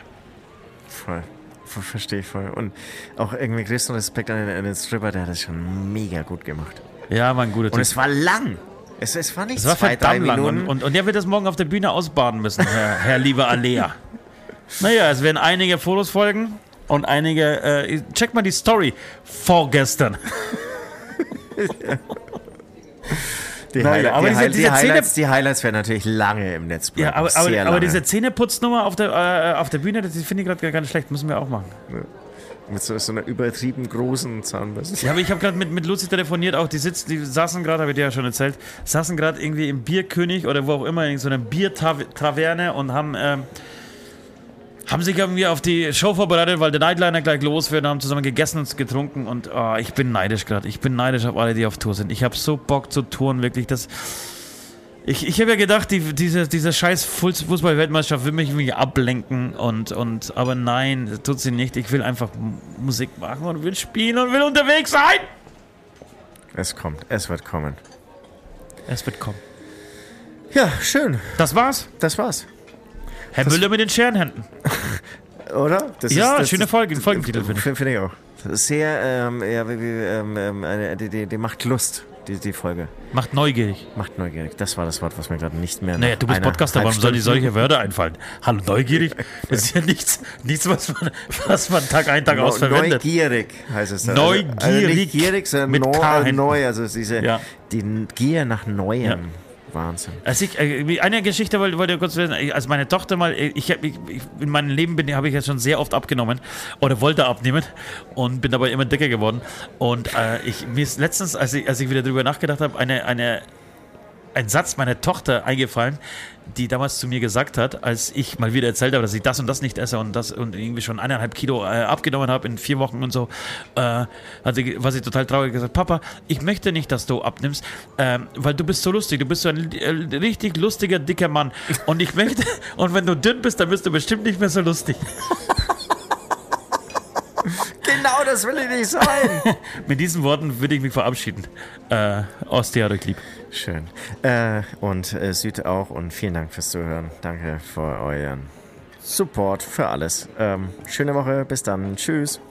Voll. Verstehe ich voll. Und auch irgendwie größten Respekt an den, an den Stripper, der hat das schon mega gut gemacht. Ja, war ein guter Und Typ. es war lang. Es, es war nicht Es war zwei, verdammt lang und, und, und der wird das morgen auf der Bühne ausbaden müssen, Herr, Herr lieber Alea. naja, es werden einige Fotos folgen und einige. Äh, check mal die Story vorgestern. die, Highlight, aber die, diese- diese die, Highlights, die Highlights werden natürlich lange im Netz bleiben. Ja, aber, aber, aber diese Zähneputznummer auf der, äh, auf der Bühne, das finde ich gerade gar nicht schlecht. Müssen wir auch machen. Mit so, so einer übertrieben großen Zahnbürste. Ja, aber ich habe gerade mit, mit Lucy telefoniert, auch die sitzt, die saßen gerade, habe ich dir ja schon erzählt, saßen gerade irgendwie im Bierkönig oder wo auch immer, in so einer Biertaverne und haben, ähm, haben sich irgendwie auf die Show vorbereitet, weil der Nightliner gleich los wird und haben zusammen gegessen und getrunken und oh, ich bin neidisch gerade. Ich bin neidisch auf alle, die auf Tour sind. Ich habe so Bock zu touren, wirklich. Das, ich ich habe ja gedacht, die, diese, diese scheiß Fuß- Fußball-Weltmeisterschaft will mich irgendwie ablenken und, und aber nein, tut sie nicht. Ich will einfach Musik machen und will spielen und will unterwegs sein. Es kommt, es wird kommen. Es wird kommen. Ja, schön. Das war's. Das war's. Herr Müller mit den Scherenhänden. Oder? Das Ja, das schöne Folge, Folgentitel, finde ich. Finde find ich auch. Ist sehr, ähm, ja, wie, ähm, ähm, eine, die, die, die macht Lust, die, die Folge. Macht neugierig. Macht neugierig. Das war das Wort, was mir gerade nicht mehr. Naja, du bist Podcaster, warum soll die Halbstunde- solche Wörter einfallen? Hallo, neugierig? Das ist ja nichts, nichts was, man, was man Tag ein, Tag aus Neu- verwendet. Neugierig heißt es. da. Neugierig. Also, also nicht gierig, sondern Mit neu, äh, neu. Also diese, Ja. die Gier nach Neuem. Ja. Wahnsinn. Also ich, äh, eine Geschichte wollte, wollte ich kurz wissen. Als meine Tochter mal, ich, hab, ich, ich in meinem Leben bin, habe ich jetzt schon sehr oft abgenommen oder wollte abnehmen und bin dabei immer dicker geworden. Und äh, ich, mir ist letztens, als ich, als ich wieder drüber nachgedacht habe, eine, eine, ein Satz meiner Tochter eingefallen, die damals zu mir gesagt hat, als ich mal wieder erzählt habe, dass ich das und das nicht esse und das und irgendwie schon eineinhalb Kilo äh, abgenommen habe in vier Wochen und so, äh, hat sie, war sie total traurig gesagt, Papa, ich möchte nicht, dass du abnimmst, ähm, weil du bist so lustig, du bist so ein äh, richtig lustiger, dicker Mann und ich möchte, und wenn du dünn bist, dann bist du bestimmt nicht mehr so lustig. Genau das will ich nicht sein. Mit diesen Worten würde ich mich verabschieden. Äh, Ostia euch lieb. Schön. Äh, und äh, Süd auch und vielen Dank fürs Zuhören. Danke für euren Support, für alles. Ähm, schöne Woche, bis dann. Tschüss.